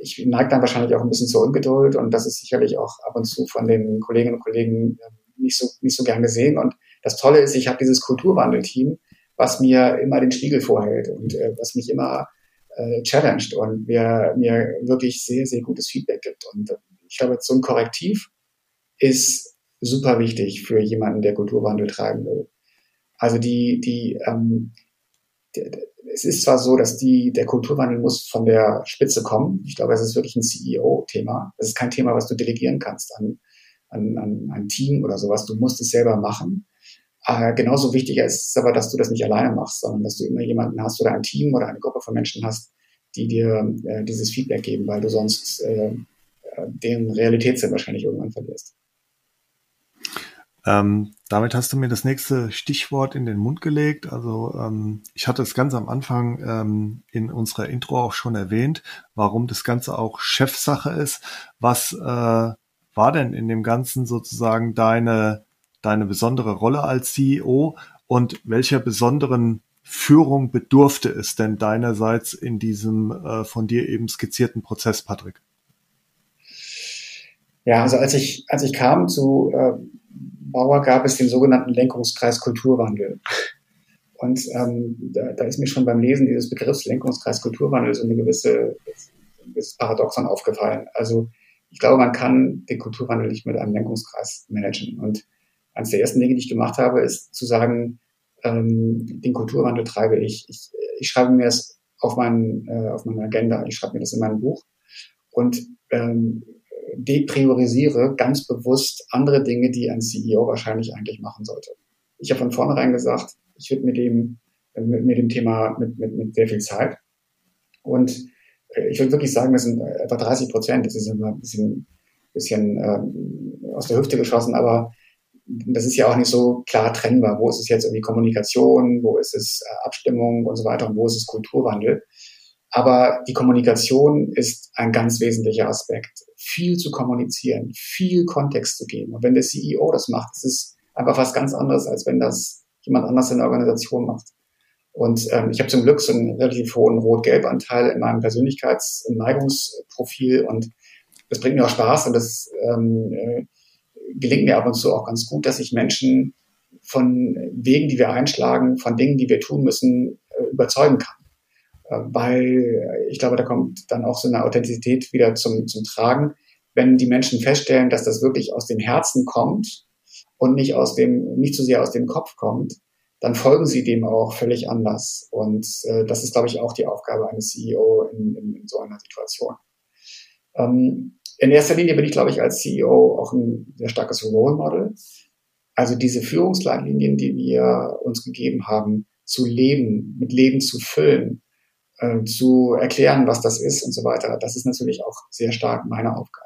ich neige dann wahrscheinlich auch ein bisschen zur Ungeduld und das ist sicherlich auch ab und zu von den Kolleginnen und Kollegen ähm, nicht so, nicht so gern gesehen. Und das Tolle ist, ich habe dieses Kulturwandel-Team, was mir immer den Spiegel vorhält und äh, was mich immer äh, challenged und mir, mir wirklich sehr, sehr gutes Feedback gibt. Und äh, ich glaube, so ein Korrektiv ist super wichtig für jemanden, der Kulturwandel treiben will. Also die, die, ähm, die, es ist zwar so, dass die, der Kulturwandel muss von der Spitze kommen. Ich glaube, es ist wirklich ein CEO-Thema. Es ist kein Thema, was du delegieren kannst an, an, an ein Team oder sowas. Du musst es selber machen. Äh, genauso wichtig ist es aber, dass du das nicht alleine machst, sondern dass du immer jemanden hast oder ein Team oder eine Gruppe von Menschen hast, die dir äh, dieses Feedback geben, weil du sonst äh, den Realitätssinn wahrscheinlich irgendwann verlierst. Ähm, damit hast du mir das nächste Stichwort in den Mund gelegt. Also ähm, ich hatte es ganz am Anfang ähm, in unserer Intro auch schon erwähnt, warum das Ganze auch Chefsache ist. Was äh, war denn in dem Ganzen sozusagen deine, deine besondere Rolle als CEO und welcher besonderen Führung bedurfte es denn deinerseits in diesem äh, von dir eben skizzierten Prozess, Patrick? Ja, also als ich, als ich kam zu äh, Bauer gab es den sogenannten Lenkungskreis Kulturwandel. Und ähm, da, da ist mir schon beim Lesen dieses Begriffs Lenkungskreis Kulturwandel so eine gewisse, ein Paradoxon aufgefallen. Also ich glaube, man kann den Kulturwandel nicht mit einem Lenkungskreis managen. Und eines der ersten Dinge, die ich gemacht habe, ist zu sagen, ähm, den Kulturwandel treibe ich. Ich, ich schreibe mir es auf, mein, äh, auf meine Agenda, ich schreibe mir das in mein Buch und ähm, depriorisiere ganz bewusst andere Dinge, die ein CEO wahrscheinlich eigentlich machen sollte. Ich habe von vornherein gesagt, ich widme dem, mit, mit dem Thema mit, mit, mit sehr viel Zeit. Und äh, ich würde wirklich sagen, das sind etwa 30 Prozent. Das ist immer ein bisschen, bisschen ähm, aus der Hüfte geschossen, aber das ist ja auch nicht so klar trennbar. Wo ist es jetzt irgendwie Kommunikation, wo ist es äh, Abstimmung und so weiter und wo ist es Kulturwandel? Aber die Kommunikation ist ein ganz wesentlicher Aspekt. Viel zu kommunizieren, viel Kontext zu geben. Und wenn der CEO das macht, ist es einfach was ganz anderes, als wenn das jemand anders in der Organisation macht. Und ähm, ich habe zum Glück so einen relativ hohen Rot-Gelb-Anteil in meinem Persönlichkeits- und Neigungsprofil und das bringt mir auch Spaß und das ähm, äh, gelingt mir ab und zu auch ganz gut, dass ich Menschen von Wegen, die wir einschlagen, von Dingen, die wir tun müssen, äh, überzeugen kann. äh, weil ich glaube, da kommt dann auch so eine Authentizität wieder zum, zum Tragen, wenn die Menschen feststellen, dass das wirklich aus dem Herzen kommt und nicht aus dem, nicht so sehr aus dem Kopf kommt, dann folgen sie dem auch völlig anders. Und äh, das ist, glaube ich, auch die Aufgabe eines CEO in, in, in so einer Situation. Ähm, in erster Linie bin ich, glaube ich, als CEO auch ein sehr starkes Role Model. Also diese Führungsleitlinien, die wir uns gegeben haben, zu leben, mit Leben zu füllen, äh, zu erklären, was das ist und so weiter, das ist natürlich auch sehr stark meine Aufgabe.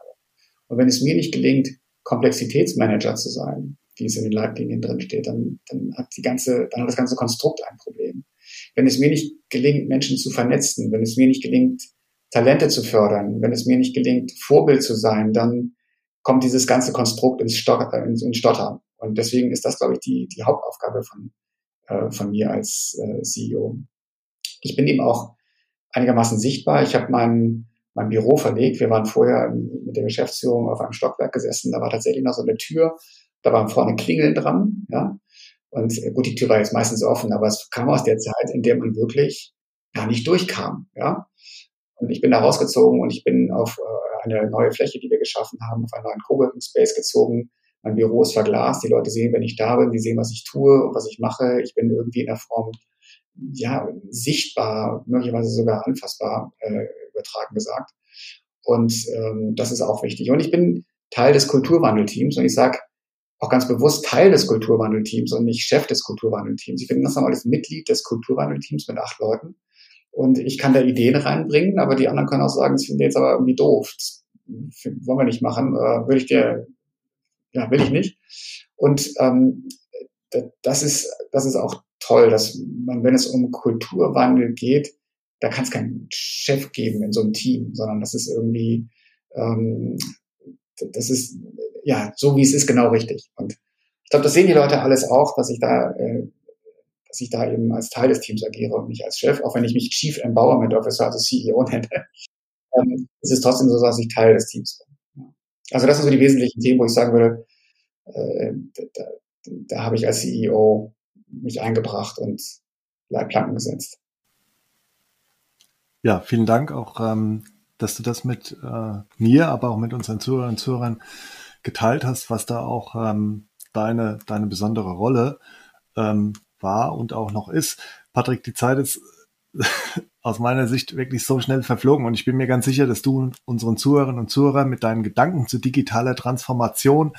Und wenn es mir nicht gelingt, Komplexitätsmanager zu sein, wie es in den Leitlinien drin steht, dann, dann hat die ganze, dann hat das ganze Konstrukt ein Problem. Wenn es mir nicht gelingt, Menschen zu vernetzen, wenn es mir nicht gelingt, Talente zu fördern, wenn es mir nicht gelingt, Vorbild zu sein, dann kommt dieses ganze Konstrukt ins, Stotter, ins, ins Stottern. Und deswegen ist das, glaube ich, die, die Hauptaufgabe von, äh, von mir als äh, CEO. Ich bin eben auch einigermaßen sichtbar. Ich habe mein, mein Büro verlegt. Wir waren vorher mit der Geschäftsführung auf einem Stockwerk gesessen. Da war tatsächlich noch so eine Tür. Da waren vorne Klingeln dran. Ja. Und äh, gut, die Tür war jetzt meistens offen, aber es kam aus der Zeit, in der man wirklich gar nicht durchkam. Ja. Und ich bin da rausgezogen und ich bin auf äh, eine neue Fläche, die wir geschaffen haben, auf einen neuen Coworking Space gezogen. Mein Büro ist verglast. Die Leute sehen, wenn ich da bin, die sehen, was ich tue und was ich mache. Ich bin irgendwie in der Form, ja, sichtbar, möglicherweise sogar anfassbar, äh, übertragen gesagt. Und ähm, das ist auch wichtig. Und ich bin Teil des Kulturwandelteams und ich sage auch ganz bewusst Teil des Kulturwandelteams und nicht Chef des Kulturwandelteams. Ich bin ganz normales Mitglied des Kulturwandelteams mit acht Leuten. Und ich kann da Ideen reinbringen, aber die anderen können auch sagen, das finde ich jetzt aber irgendwie doof. Das wollen wir nicht machen. Äh, will ich dir, ja, will ich nicht. Und ähm, das ist, das ist auch toll, dass man, wenn es um Kulturwandel geht, da kann es keinen Chef geben in so einem Team, sondern das ist irgendwie, ähm, das ist ja so wie es ist genau richtig. Und ich glaube, das sehen die Leute alles auch, dass ich da äh, dass ich da eben als Teil des Teams agiere und nicht als Chef, auch wenn ich mich Chief Empowerment Officer, also CEO nenne, ähm, ist es trotzdem so, dass ich Teil des Teams bin. Also das sind so die wesentlichen Themen, wo ich sagen würde, äh, da, da, da habe ich als CEO mich eingebracht und Leitplanken gesetzt. Ja, vielen Dank auch, ähm, dass du das mit äh, mir, aber auch mit unseren Zuhörern und Zuhörern geteilt hast, was da auch ähm, deine, deine besondere Rolle ähm, war und auch noch ist. Patrick, die Zeit ist (laughs) aus meiner Sicht wirklich so schnell verflogen und ich bin mir ganz sicher, dass du unseren Zuhörerinnen und Zuhörern mit deinen Gedanken zu digitaler Transformation,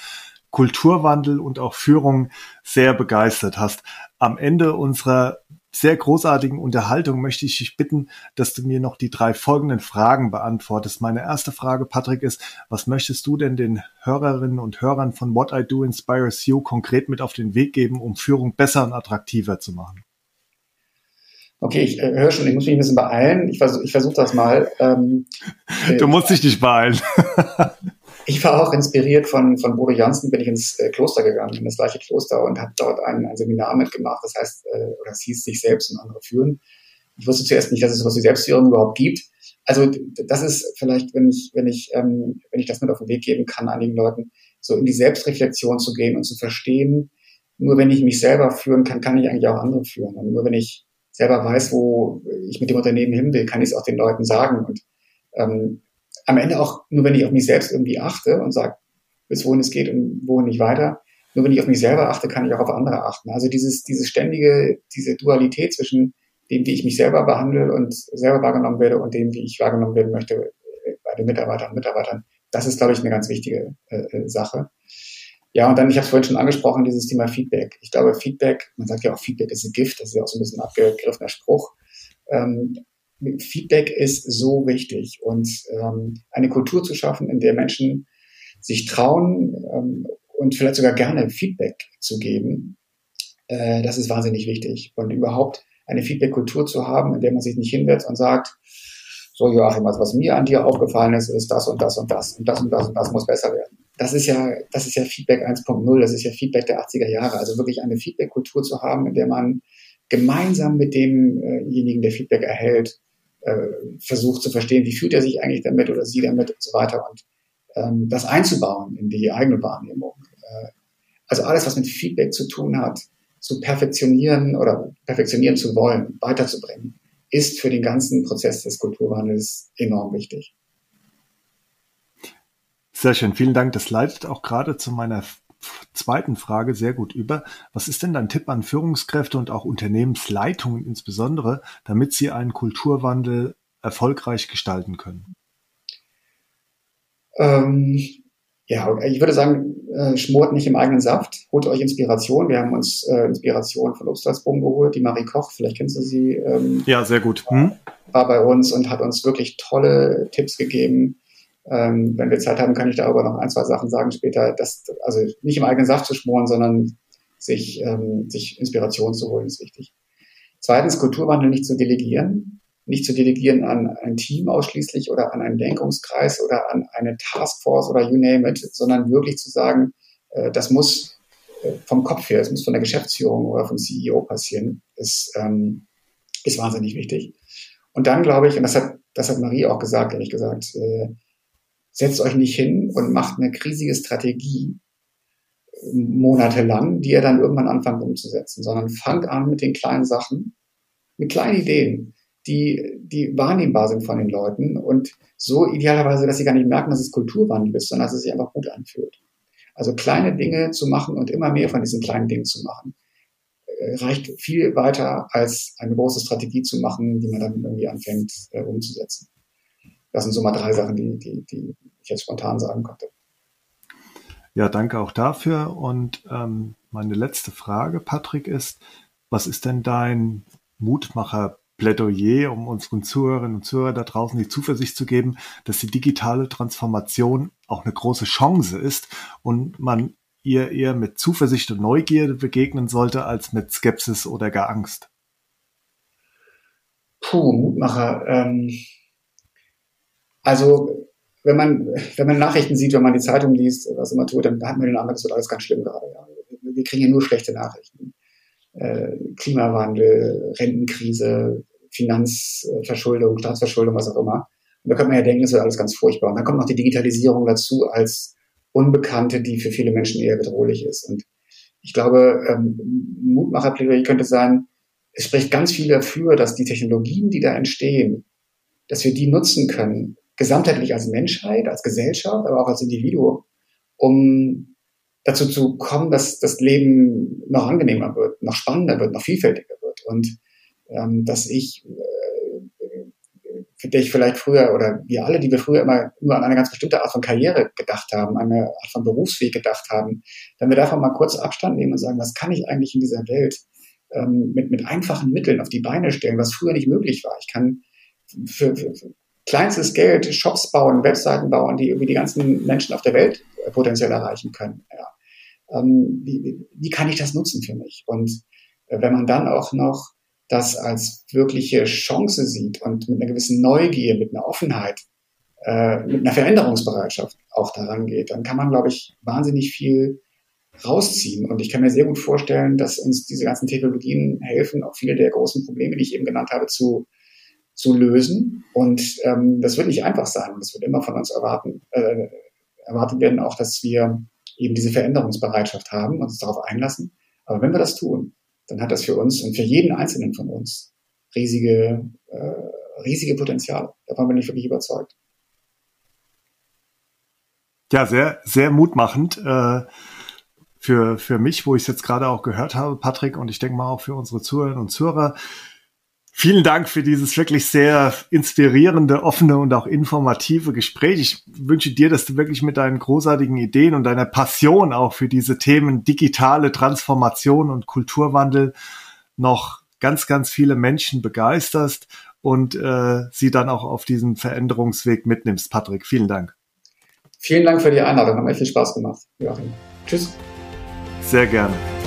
Kulturwandel und auch Führung sehr begeistert hast. Am Ende unserer sehr großartigen Unterhaltung möchte ich dich bitten, dass du mir noch die drei folgenden Fragen beantwortest. Meine erste Frage, Patrick, ist, was möchtest du denn den Hörerinnen und Hörern von What I Do Inspires You konkret mit auf den Weg geben, um Führung besser und attraktiver zu machen? Okay, ich äh, höre schon, ich muss mich ein bisschen beeilen. Ich versuche ich versuch das mal. Ähm, (laughs) du musst dich nicht beeilen. (laughs) Ich war auch inspiriert von, von Bodo Janssen, bin ich ins äh, Kloster gegangen, in das gleiche Kloster und habe dort ein, ein Seminar mitgemacht. Das heißt, äh, oder es hieß sich selbst und andere führen. Ich wusste zuerst nicht, dass es sowas wie Selbstführung überhaupt gibt. Also das ist vielleicht, wenn ich, wenn ich, ähm, wenn ich das mit auf den Weg geben kann, einigen Leuten, so in die Selbstreflexion zu gehen und zu verstehen, nur wenn ich mich selber führen kann, kann ich eigentlich auch andere führen. Und nur wenn ich selber weiß, wo ich mit dem Unternehmen hin will, kann ich es auch den Leuten sagen. Und ähm, am Ende auch nur, wenn ich auf mich selbst irgendwie achte und sage, bis wohin es geht und wohin nicht weiter. Nur wenn ich auf mich selber achte, kann ich auch auf andere achten. Also dieses, diese ständige, diese Dualität zwischen dem, wie ich mich selber behandle und selber wahrgenommen werde und dem, wie ich wahrgenommen werden möchte äh, bei den Mitarbeitern und Mitarbeitern. Das ist, glaube ich, eine ganz wichtige äh, äh Sache. Ja, und dann, ich habe es vorhin schon angesprochen, dieses Thema Feedback. Ich glaube, Feedback, man sagt ja auch, Feedback ist ein Gift, das ist ja auch so ein bisschen abgegriffener Spruch. Ähm, Feedback ist so wichtig und ähm, eine Kultur zu schaffen, in der Menschen sich trauen ähm, und vielleicht sogar gerne Feedback zu geben, äh, das ist wahnsinnig wichtig. Und überhaupt eine Feedback-Kultur zu haben, in der man sich nicht hinwetzt und sagt, so Joachim, also was mir an dir aufgefallen ist, ist das und das und das und das und das und das muss besser werden. Das ist ja, das ist ja Feedback 1.0, das ist ja Feedback der 80er Jahre. Also wirklich eine Feedback-Kultur zu haben, in der man gemeinsam mit demjenigen, der Feedback erhält, versucht zu verstehen, wie fühlt er sich eigentlich damit oder sie damit und so weiter und ähm, das einzubauen in die eigene Wahrnehmung. Äh, also alles, was mit Feedback zu tun hat, zu perfektionieren oder perfektionieren zu wollen, weiterzubringen. ist für den ganzen Prozess des Kulturwandels enorm wichtig. Sehr schön, vielen Dank. Das leitet auch gerade zu meiner zweiten Frage sehr gut über. Was ist denn dein Tipp an Führungskräfte und auch Unternehmensleitungen insbesondere, damit sie einen Kulturwandel erfolgreich gestalten können? Ähm, ja, ich würde sagen, äh, schmort nicht im eigenen Saft, holt euch Inspiration. Wir haben uns äh, Inspiration von Obstalsboom geholt, die Marie Koch, vielleicht kennst du sie. Ähm, ja, sehr gut. Hm? War bei uns und hat uns wirklich tolle Tipps gegeben. Ähm, wenn wir Zeit haben, kann ich darüber noch ein, zwei Sachen sagen später. Das, also nicht im eigenen Saft zu schmoren, sondern sich, ähm, sich Inspiration zu holen, ist wichtig. Zweitens, Kulturwandel nicht zu delegieren nicht zu delegieren an ein Team ausschließlich oder an einen Lenkungskreis oder an eine Taskforce oder you name it, sondern wirklich zu sagen, äh, das muss äh, vom Kopf her, das muss von der Geschäftsführung oder vom CEO passieren, ist, ähm, ist wahnsinnig wichtig. Und dann glaube ich, und das hat, das hat Marie auch gesagt, ehrlich gesagt, äh, setzt euch nicht hin und macht eine riesige Strategie äh, monatelang, die ihr dann irgendwann anfangt umzusetzen, sondern fangt an mit den kleinen Sachen, mit kleinen Ideen die, die wahrnehmbar sind von den Leuten und so idealerweise, dass sie gar nicht merken, dass es Kulturwandel ist, sondern dass es sich einfach gut anfühlt. Also kleine Dinge zu machen und immer mehr von diesen kleinen Dingen zu machen, äh, reicht viel weiter als eine große Strategie zu machen, die man dann irgendwie anfängt äh, umzusetzen. Das sind so mal drei Sachen, die, die, die ich jetzt spontan sagen konnte. Ja, danke auch dafür. Und ähm, meine letzte Frage, Patrick, ist, was ist denn dein Mutmacher Plädoyer, um unseren Zuhörerinnen und Zuhörern da draußen die Zuversicht zu geben, dass die digitale Transformation auch eine große Chance ist und man ihr eher mit Zuversicht und Neugierde begegnen sollte, als mit Skepsis oder gar Angst? Puh, Mutmacher. Ähm, also, wenn man, wenn man Nachrichten sieht, wenn man die Zeitung liest, was immer tut, dann hat man den Eindruck, es wird alles ganz schlimm gerade. Ja. Wir kriegen ja nur schlechte Nachrichten. Äh, Klimawandel, Rentenkrise, Finanzverschuldung, Staatsverschuldung, was auch immer. Und da könnte man ja denken, das wird alles ganz furchtbar. Und dann kommt noch die Digitalisierung dazu als Unbekannte, die für viele Menschen eher bedrohlich ist. Und ich glaube, ähm, Mutmacherplädoyer könnte sein, es spricht ganz viel dafür, dass die Technologien, die da entstehen, dass wir die nutzen können, gesamtheitlich als Menschheit, als Gesellschaft, aber auch als Individuum, um dazu zu kommen, dass das Leben noch angenehmer wird, noch spannender wird, noch vielfältiger wird. Und ähm, dass ich, äh, für dich vielleicht früher oder wir alle, die wir früher immer nur an eine ganz bestimmte Art von Karriere gedacht haben, eine Art von Berufsweg gedacht haben, wenn wir davon mal kurz Abstand nehmen und sagen, was kann ich eigentlich in dieser Welt ähm, mit, mit einfachen Mitteln auf die Beine stellen, was früher nicht möglich war. Ich kann für, für kleinstes Geld Shops bauen, Webseiten bauen, die irgendwie die ganzen Menschen auf der Welt äh, potenziell erreichen können. Ja. Ähm, wie, wie kann ich das nutzen für mich? Und äh, wenn man dann auch noch das als wirkliche Chance sieht und mit einer gewissen Neugier, mit einer Offenheit, äh, mit einer Veränderungsbereitschaft auch daran geht, dann kann man, glaube ich, wahnsinnig viel rausziehen. Und ich kann mir sehr gut vorstellen, dass uns diese ganzen Technologien helfen, auch viele der großen Probleme, die ich eben genannt habe, zu, zu lösen. Und ähm, das wird nicht einfach sein. Das wird immer von uns erwarten, äh, erwartet werden, auch dass wir eben diese Veränderungsbereitschaft haben und uns darauf einlassen. Aber wenn wir das tun, dann hat das für uns und für jeden Einzelnen von uns riesige, äh, riesige Potenziale. Davon bin ich wirklich überzeugt. Ja, sehr, sehr mutmachend. Äh, für, für mich, wo ich es jetzt gerade auch gehört habe, Patrick, und ich denke mal auch für unsere Zuhörerinnen und Zuhörer, Vielen Dank für dieses wirklich sehr inspirierende, offene und auch informative Gespräch. Ich wünsche dir, dass du wirklich mit deinen großartigen Ideen und deiner Passion auch für diese Themen digitale Transformation und Kulturwandel noch ganz, ganz viele Menschen begeisterst und äh, sie dann auch auf diesen Veränderungsweg mitnimmst. Patrick, vielen Dank. Vielen Dank für die Einladung. Hat mir viel Spaß gemacht. Joachim. Tschüss. Sehr gerne.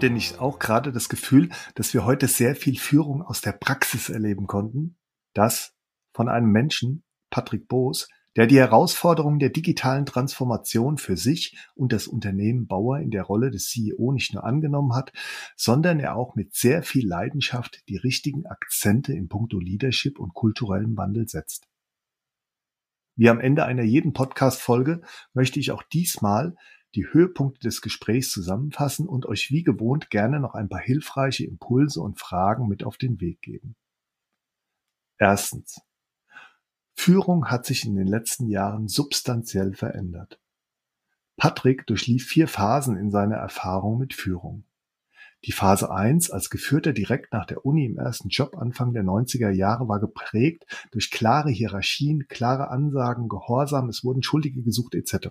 Habt ihr nicht auch gerade das Gefühl, dass wir heute sehr viel Führung aus der Praxis erleben konnten? Das von einem Menschen, Patrick Boos, der die Herausforderungen der digitalen Transformation für sich und das Unternehmen Bauer in der Rolle des CEO nicht nur angenommen hat, sondern er auch mit sehr viel Leidenschaft die richtigen Akzente in puncto Leadership und kulturellem Wandel setzt. Wie am Ende einer jeden Podcast-Folge möchte ich auch diesmal die Höhepunkte des Gesprächs zusammenfassen und euch wie gewohnt gerne noch ein paar hilfreiche Impulse und Fragen mit auf den Weg geben. Erstens. Führung hat sich in den letzten Jahren substanziell verändert. Patrick durchlief vier Phasen in seiner Erfahrung mit Führung. Die Phase 1 als Geführter direkt nach der Uni im ersten Job Anfang der 90er Jahre war geprägt durch klare Hierarchien, klare Ansagen, Gehorsam, es wurden Schuldige gesucht etc.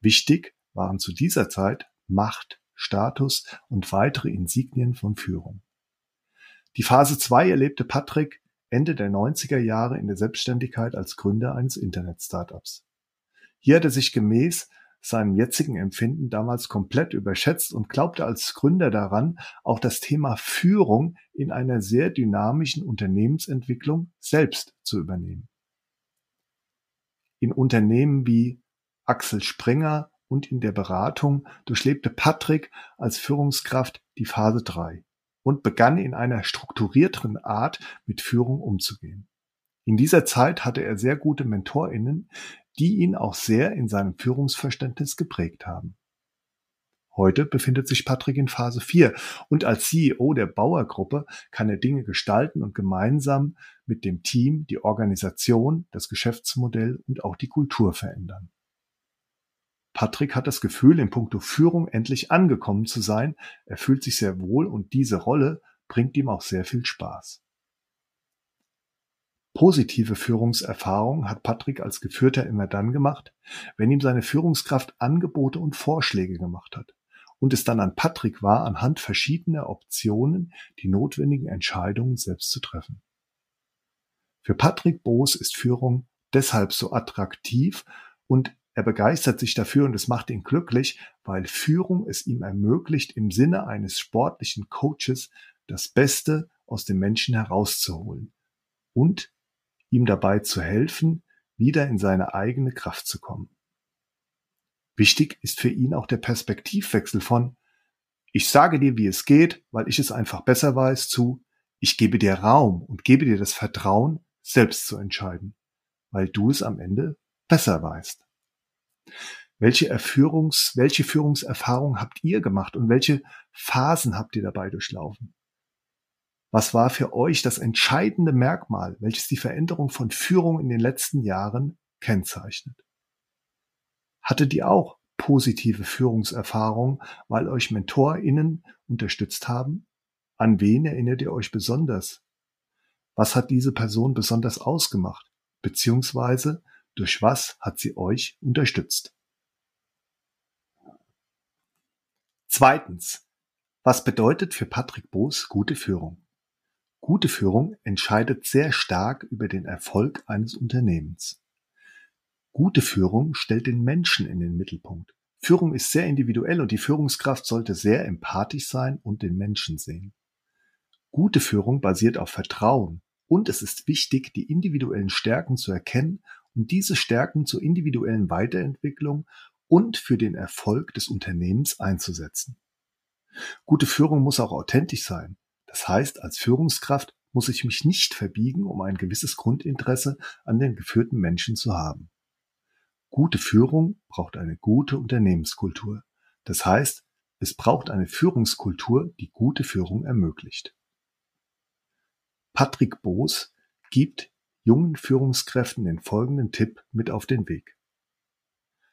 Wichtig waren zu dieser Zeit Macht, Status und weitere Insignien von Führung. Die Phase 2 erlebte Patrick Ende der 90er Jahre in der Selbstständigkeit als Gründer eines Internet-Startups. Hier hat er sich gemäß seinem jetzigen Empfinden damals komplett überschätzt und glaubte als Gründer daran, auch das Thema Führung in einer sehr dynamischen Unternehmensentwicklung selbst zu übernehmen. In Unternehmen wie Axel Springer und in der Beratung durchlebte Patrick als Führungskraft die Phase 3 und begann in einer strukturierteren Art mit Führung umzugehen. In dieser Zeit hatte er sehr gute MentorInnen, die ihn auch sehr in seinem Führungsverständnis geprägt haben. Heute befindet sich Patrick in Phase 4 und als CEO der Bauergruppe kann er Dinge gestalten und gemeinsam mit dem Team die Organisation, das Geschäftsmodell und auch die Kultur verändern. Patrick hat das Gefühl, in puncto Führung endlich angekommen zu sein. Er fühlt sich sehr wohl und diese Rolle bringt ihm auch sehr viel Spaß. Positive Führungserfahrung hat Patrick als Geführter immer dann gemacht, wenn ihm seine Führungskraft Angebote und Vorschläge gemacht hat und es dann an Patrick war, anhand verschiedener Optionen die notwendigen Entscheidungen selbst zu treffen. Für Patrick Boos ist Führung deshalb so attraktiv und er begeistert sich dafür und es macht ihn glücklich, weil Führung es ihm ermöglicht, im Sinne eines sportlichen Coaches das Beste aus dem Menschen herauszuholen und ihm dabei zu helfen, wieder in seine eigene Kraft zu kommen. Wichtig ist für ihn auch der Perspektivwechsel von ich sage dir, wie es geht, weil ich es einfach besser weiß, zu ich gebe dir Raum und gebe dir das Vertrauen, selbst zu entscheiden, weil du es am Ende besser weißt. Welche Erführungs, welche Führungserfahrung habt ihr gemacht und welche Phasen habt ihr dabei durchlaufen? Was war für euch das entscheidende Merkmal, welches die Veränderung von Führung in den letzten Jahren kennzeichnet? Hattet ihr auch positive Führungserfahrungen, weil euch MentorInnen unterstützt haben? An wen erinnert ihr euch besonders? Was hat diese Person besonders ausgemacht? Beziehungsweise durch was hat sie euch unterstützt? Zweitens. Was bedeutet für Patrick Boos gute Führung? Gute Führung entscheidet sehr stark über den Erfolg eines Unternehmens. Gute Führung stellt den Menschen in den Mittelpunkt. Führung ist sehr individuell und die Führungskraft sollte sehr empathisch sein und den Menschen sehen. Gute Führung basiert auf Vertrauen und es ist wichtig, die individuellen Stärken zu erkennen und diese Stärken zur individuellen Weiterentwicklung und für den Erfolg des Unternehmens einzusetzen. Gute Führung muss auch authentisch sein. Das heißt, als Führungskraft muss ich mich nicht verbiegen, um ein gewisses Grundinteresse an den geführten Menschen zu haben. Gute Führung braucht eine gute Unternehmenskultur. Das heißt, es braucht eine Führungskultur, die gute Führung ermöglicht. Patrick Boos gibt jungen Führungskräften den folgenden Tipp mit auf den Weg.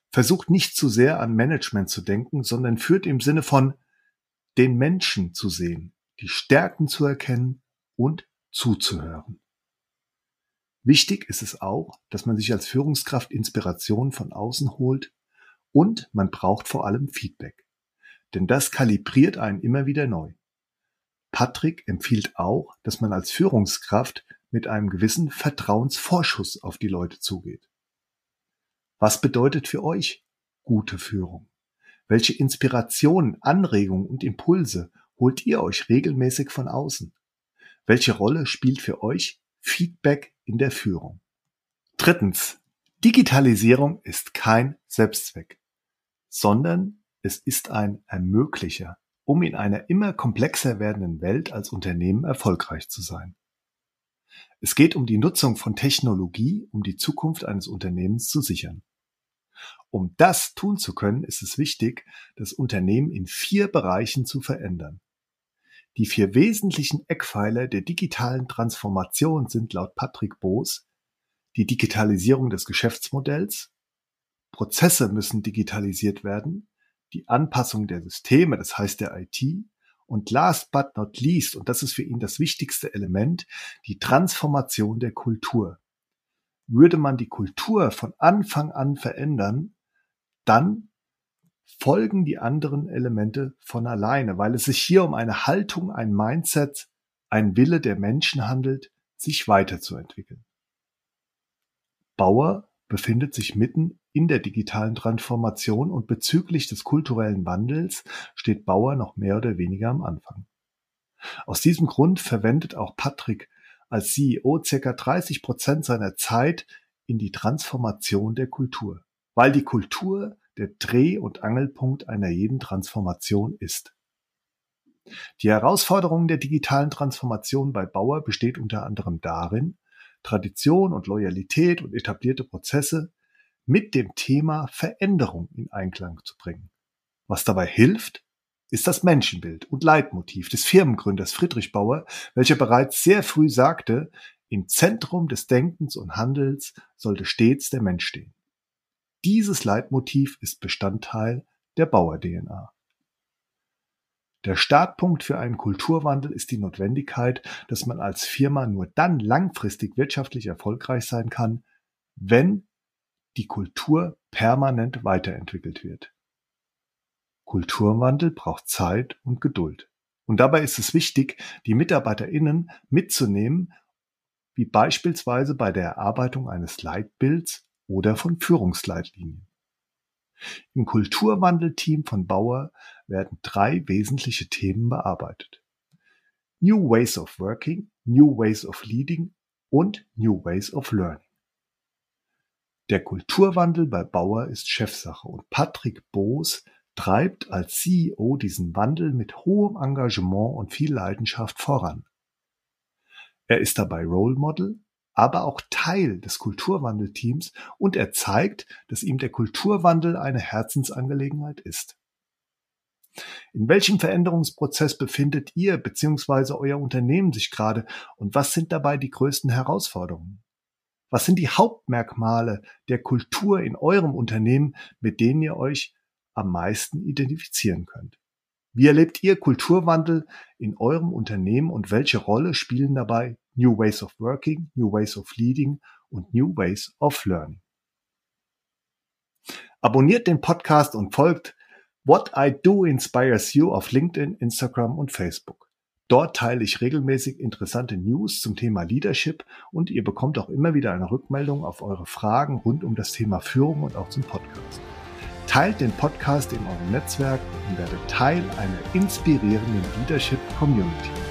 Versucht nicht zu sehr an Management zu denken, sondern führt im Sinne von den Menschen zu sehen, die Stärken zu erkennen und zuzuhören. Wichtig ist es auch, dass man sich als Führungskraft Inspiration von außen holt und man braucht vor allem Feedback. Denn das kalibriert einen immer wieder neu. Patrick empfiehlt auch, dass man als Führungskraft mit einem gewissen Vertrauensvorschuss auf die Leute zugeht. Was bedeutet für euch gute Führung? Welche Inspirationen, Anregungen und Impulse holt ihr euch regelmäßig von außen? Welche Rolle spielt für euch Feedback in der Führung? Drittens. Digitalisierung ist kein Selbstzweck, sondern es ist ein Ermöglicher, um in einer immer komplexer werdenden Welt als Unternehmen erfolgreich zu sein. Es geht um die Nutzung von Technologie, um die Zukunft eines Unternehmens zu sichern. Um das tun zu können, ist es wichtig, das Unternehmen in vier Bereichen zu verändern. Die vier wesentlichen Eckpfeiler der digitalen Transformation sind laut Patrick Boos die Digitalisierung des Geschäftsmodells, Prozesse müssen digitalisiert werden, die Anpassung der Systeme, das heißt der IT, und last but not least, und das ist für ihn das wichtigste Element, die Transformation der Kultur. Würde man die Kultur von Anfang an verändern, dann folgen die anderen Elemente von alleine, weil es sich hier um eine Haltung, ein Mindset, ein Wille der Menschen handelt, sich weiterzuentwickeln. Bauer befindet sich mitten in der digitalen Transformation und bezüglich des kulturellen Wandels steht Bauer noch mehr oder weniger am Anfang. Aus diesem Grund verwendet auch Patrick als CEO circa 30 Prozent seiner Zeit in die Transformation der Kultur, weil die Kultur der Dreh- und Angelpunkt einer jeden Transformation ist. Die Herausforderung der digitalen Transformation bei Bauer besteht unter anderem darin, Tradition und Loyalität und etablierte Prozesse mit dem Thema Veränderung in Einklang zu bringen. Was dabei hilft, ist das Menschenbild und Leitmotiv des Firmengründers Friedrich Bauer, welcher bereits sehr früh sagte, im Zentrum des Denkens und Handels sollte stets der Mensch stehen. Dieses Leitmotiv ist Bestandteil der Bauer-DNA. Der Startpunkt für einen Kulturwandel ist die Notwendigkeit, dass man als Firma nur dann langfristig wirtschaftlich erfolgreich sein kann, wenn die Kultur permanent weiterentwickelt wird. Kulturwandel braucht Zeit und Geduld. Und dabei ist es wichtig, die MitarbeiterInnen mitzunehmen, wie beispielsweise bei der Erarbeitung eines Leitbilds oder von Führungsleitlinien. Im Kulturwandelteam von Bauer werden drei wesentliche Themen bearbeitet. New Ways of Working, New Ways of Leading und New Ways of Learning. Der Kulturwandel bei Bauer ist Chefsache und Patrick Boos treibt als CEO diesen Wandel mit hohem Engagement und viel Leidenschaft voran. Er ist dabei Role Model, aber auch Teil des Kulturwandelteams und er zeigt, dass ihm der Kulturwandel eine Herzensangelegenheit ist. In welchem Veränderungsprozess befindet ihr bzw. euer Unternehmen sich gerade und was sind dabei die größten Herausforderungen? Was sind die Hauptmerkmale der Kultur in eurem Unternehmen, mit denen ihr euch am meisten identifizieren könnt? Wie erlebt ihr Kulturwandel in eurem Unternehmen und welche Rolle spielen dabei New Ways of Working, New Ways of Leading und New Ways of Learning. Abonniert den Podcast und folgt What I Do Inspires You auf LinkedIn, Instagram und Facebook. Dort teile ich regelmäßig interessante News zum Thema Leadership und ihr bekommt auch immer wieder eine Rückmeldung auf eure Fragen rund um das Thema Führung und auch zum Podcast. Teilt den Podcast in eurem Netzwerk und werdet Teil einer inspirierenden Leadership Community.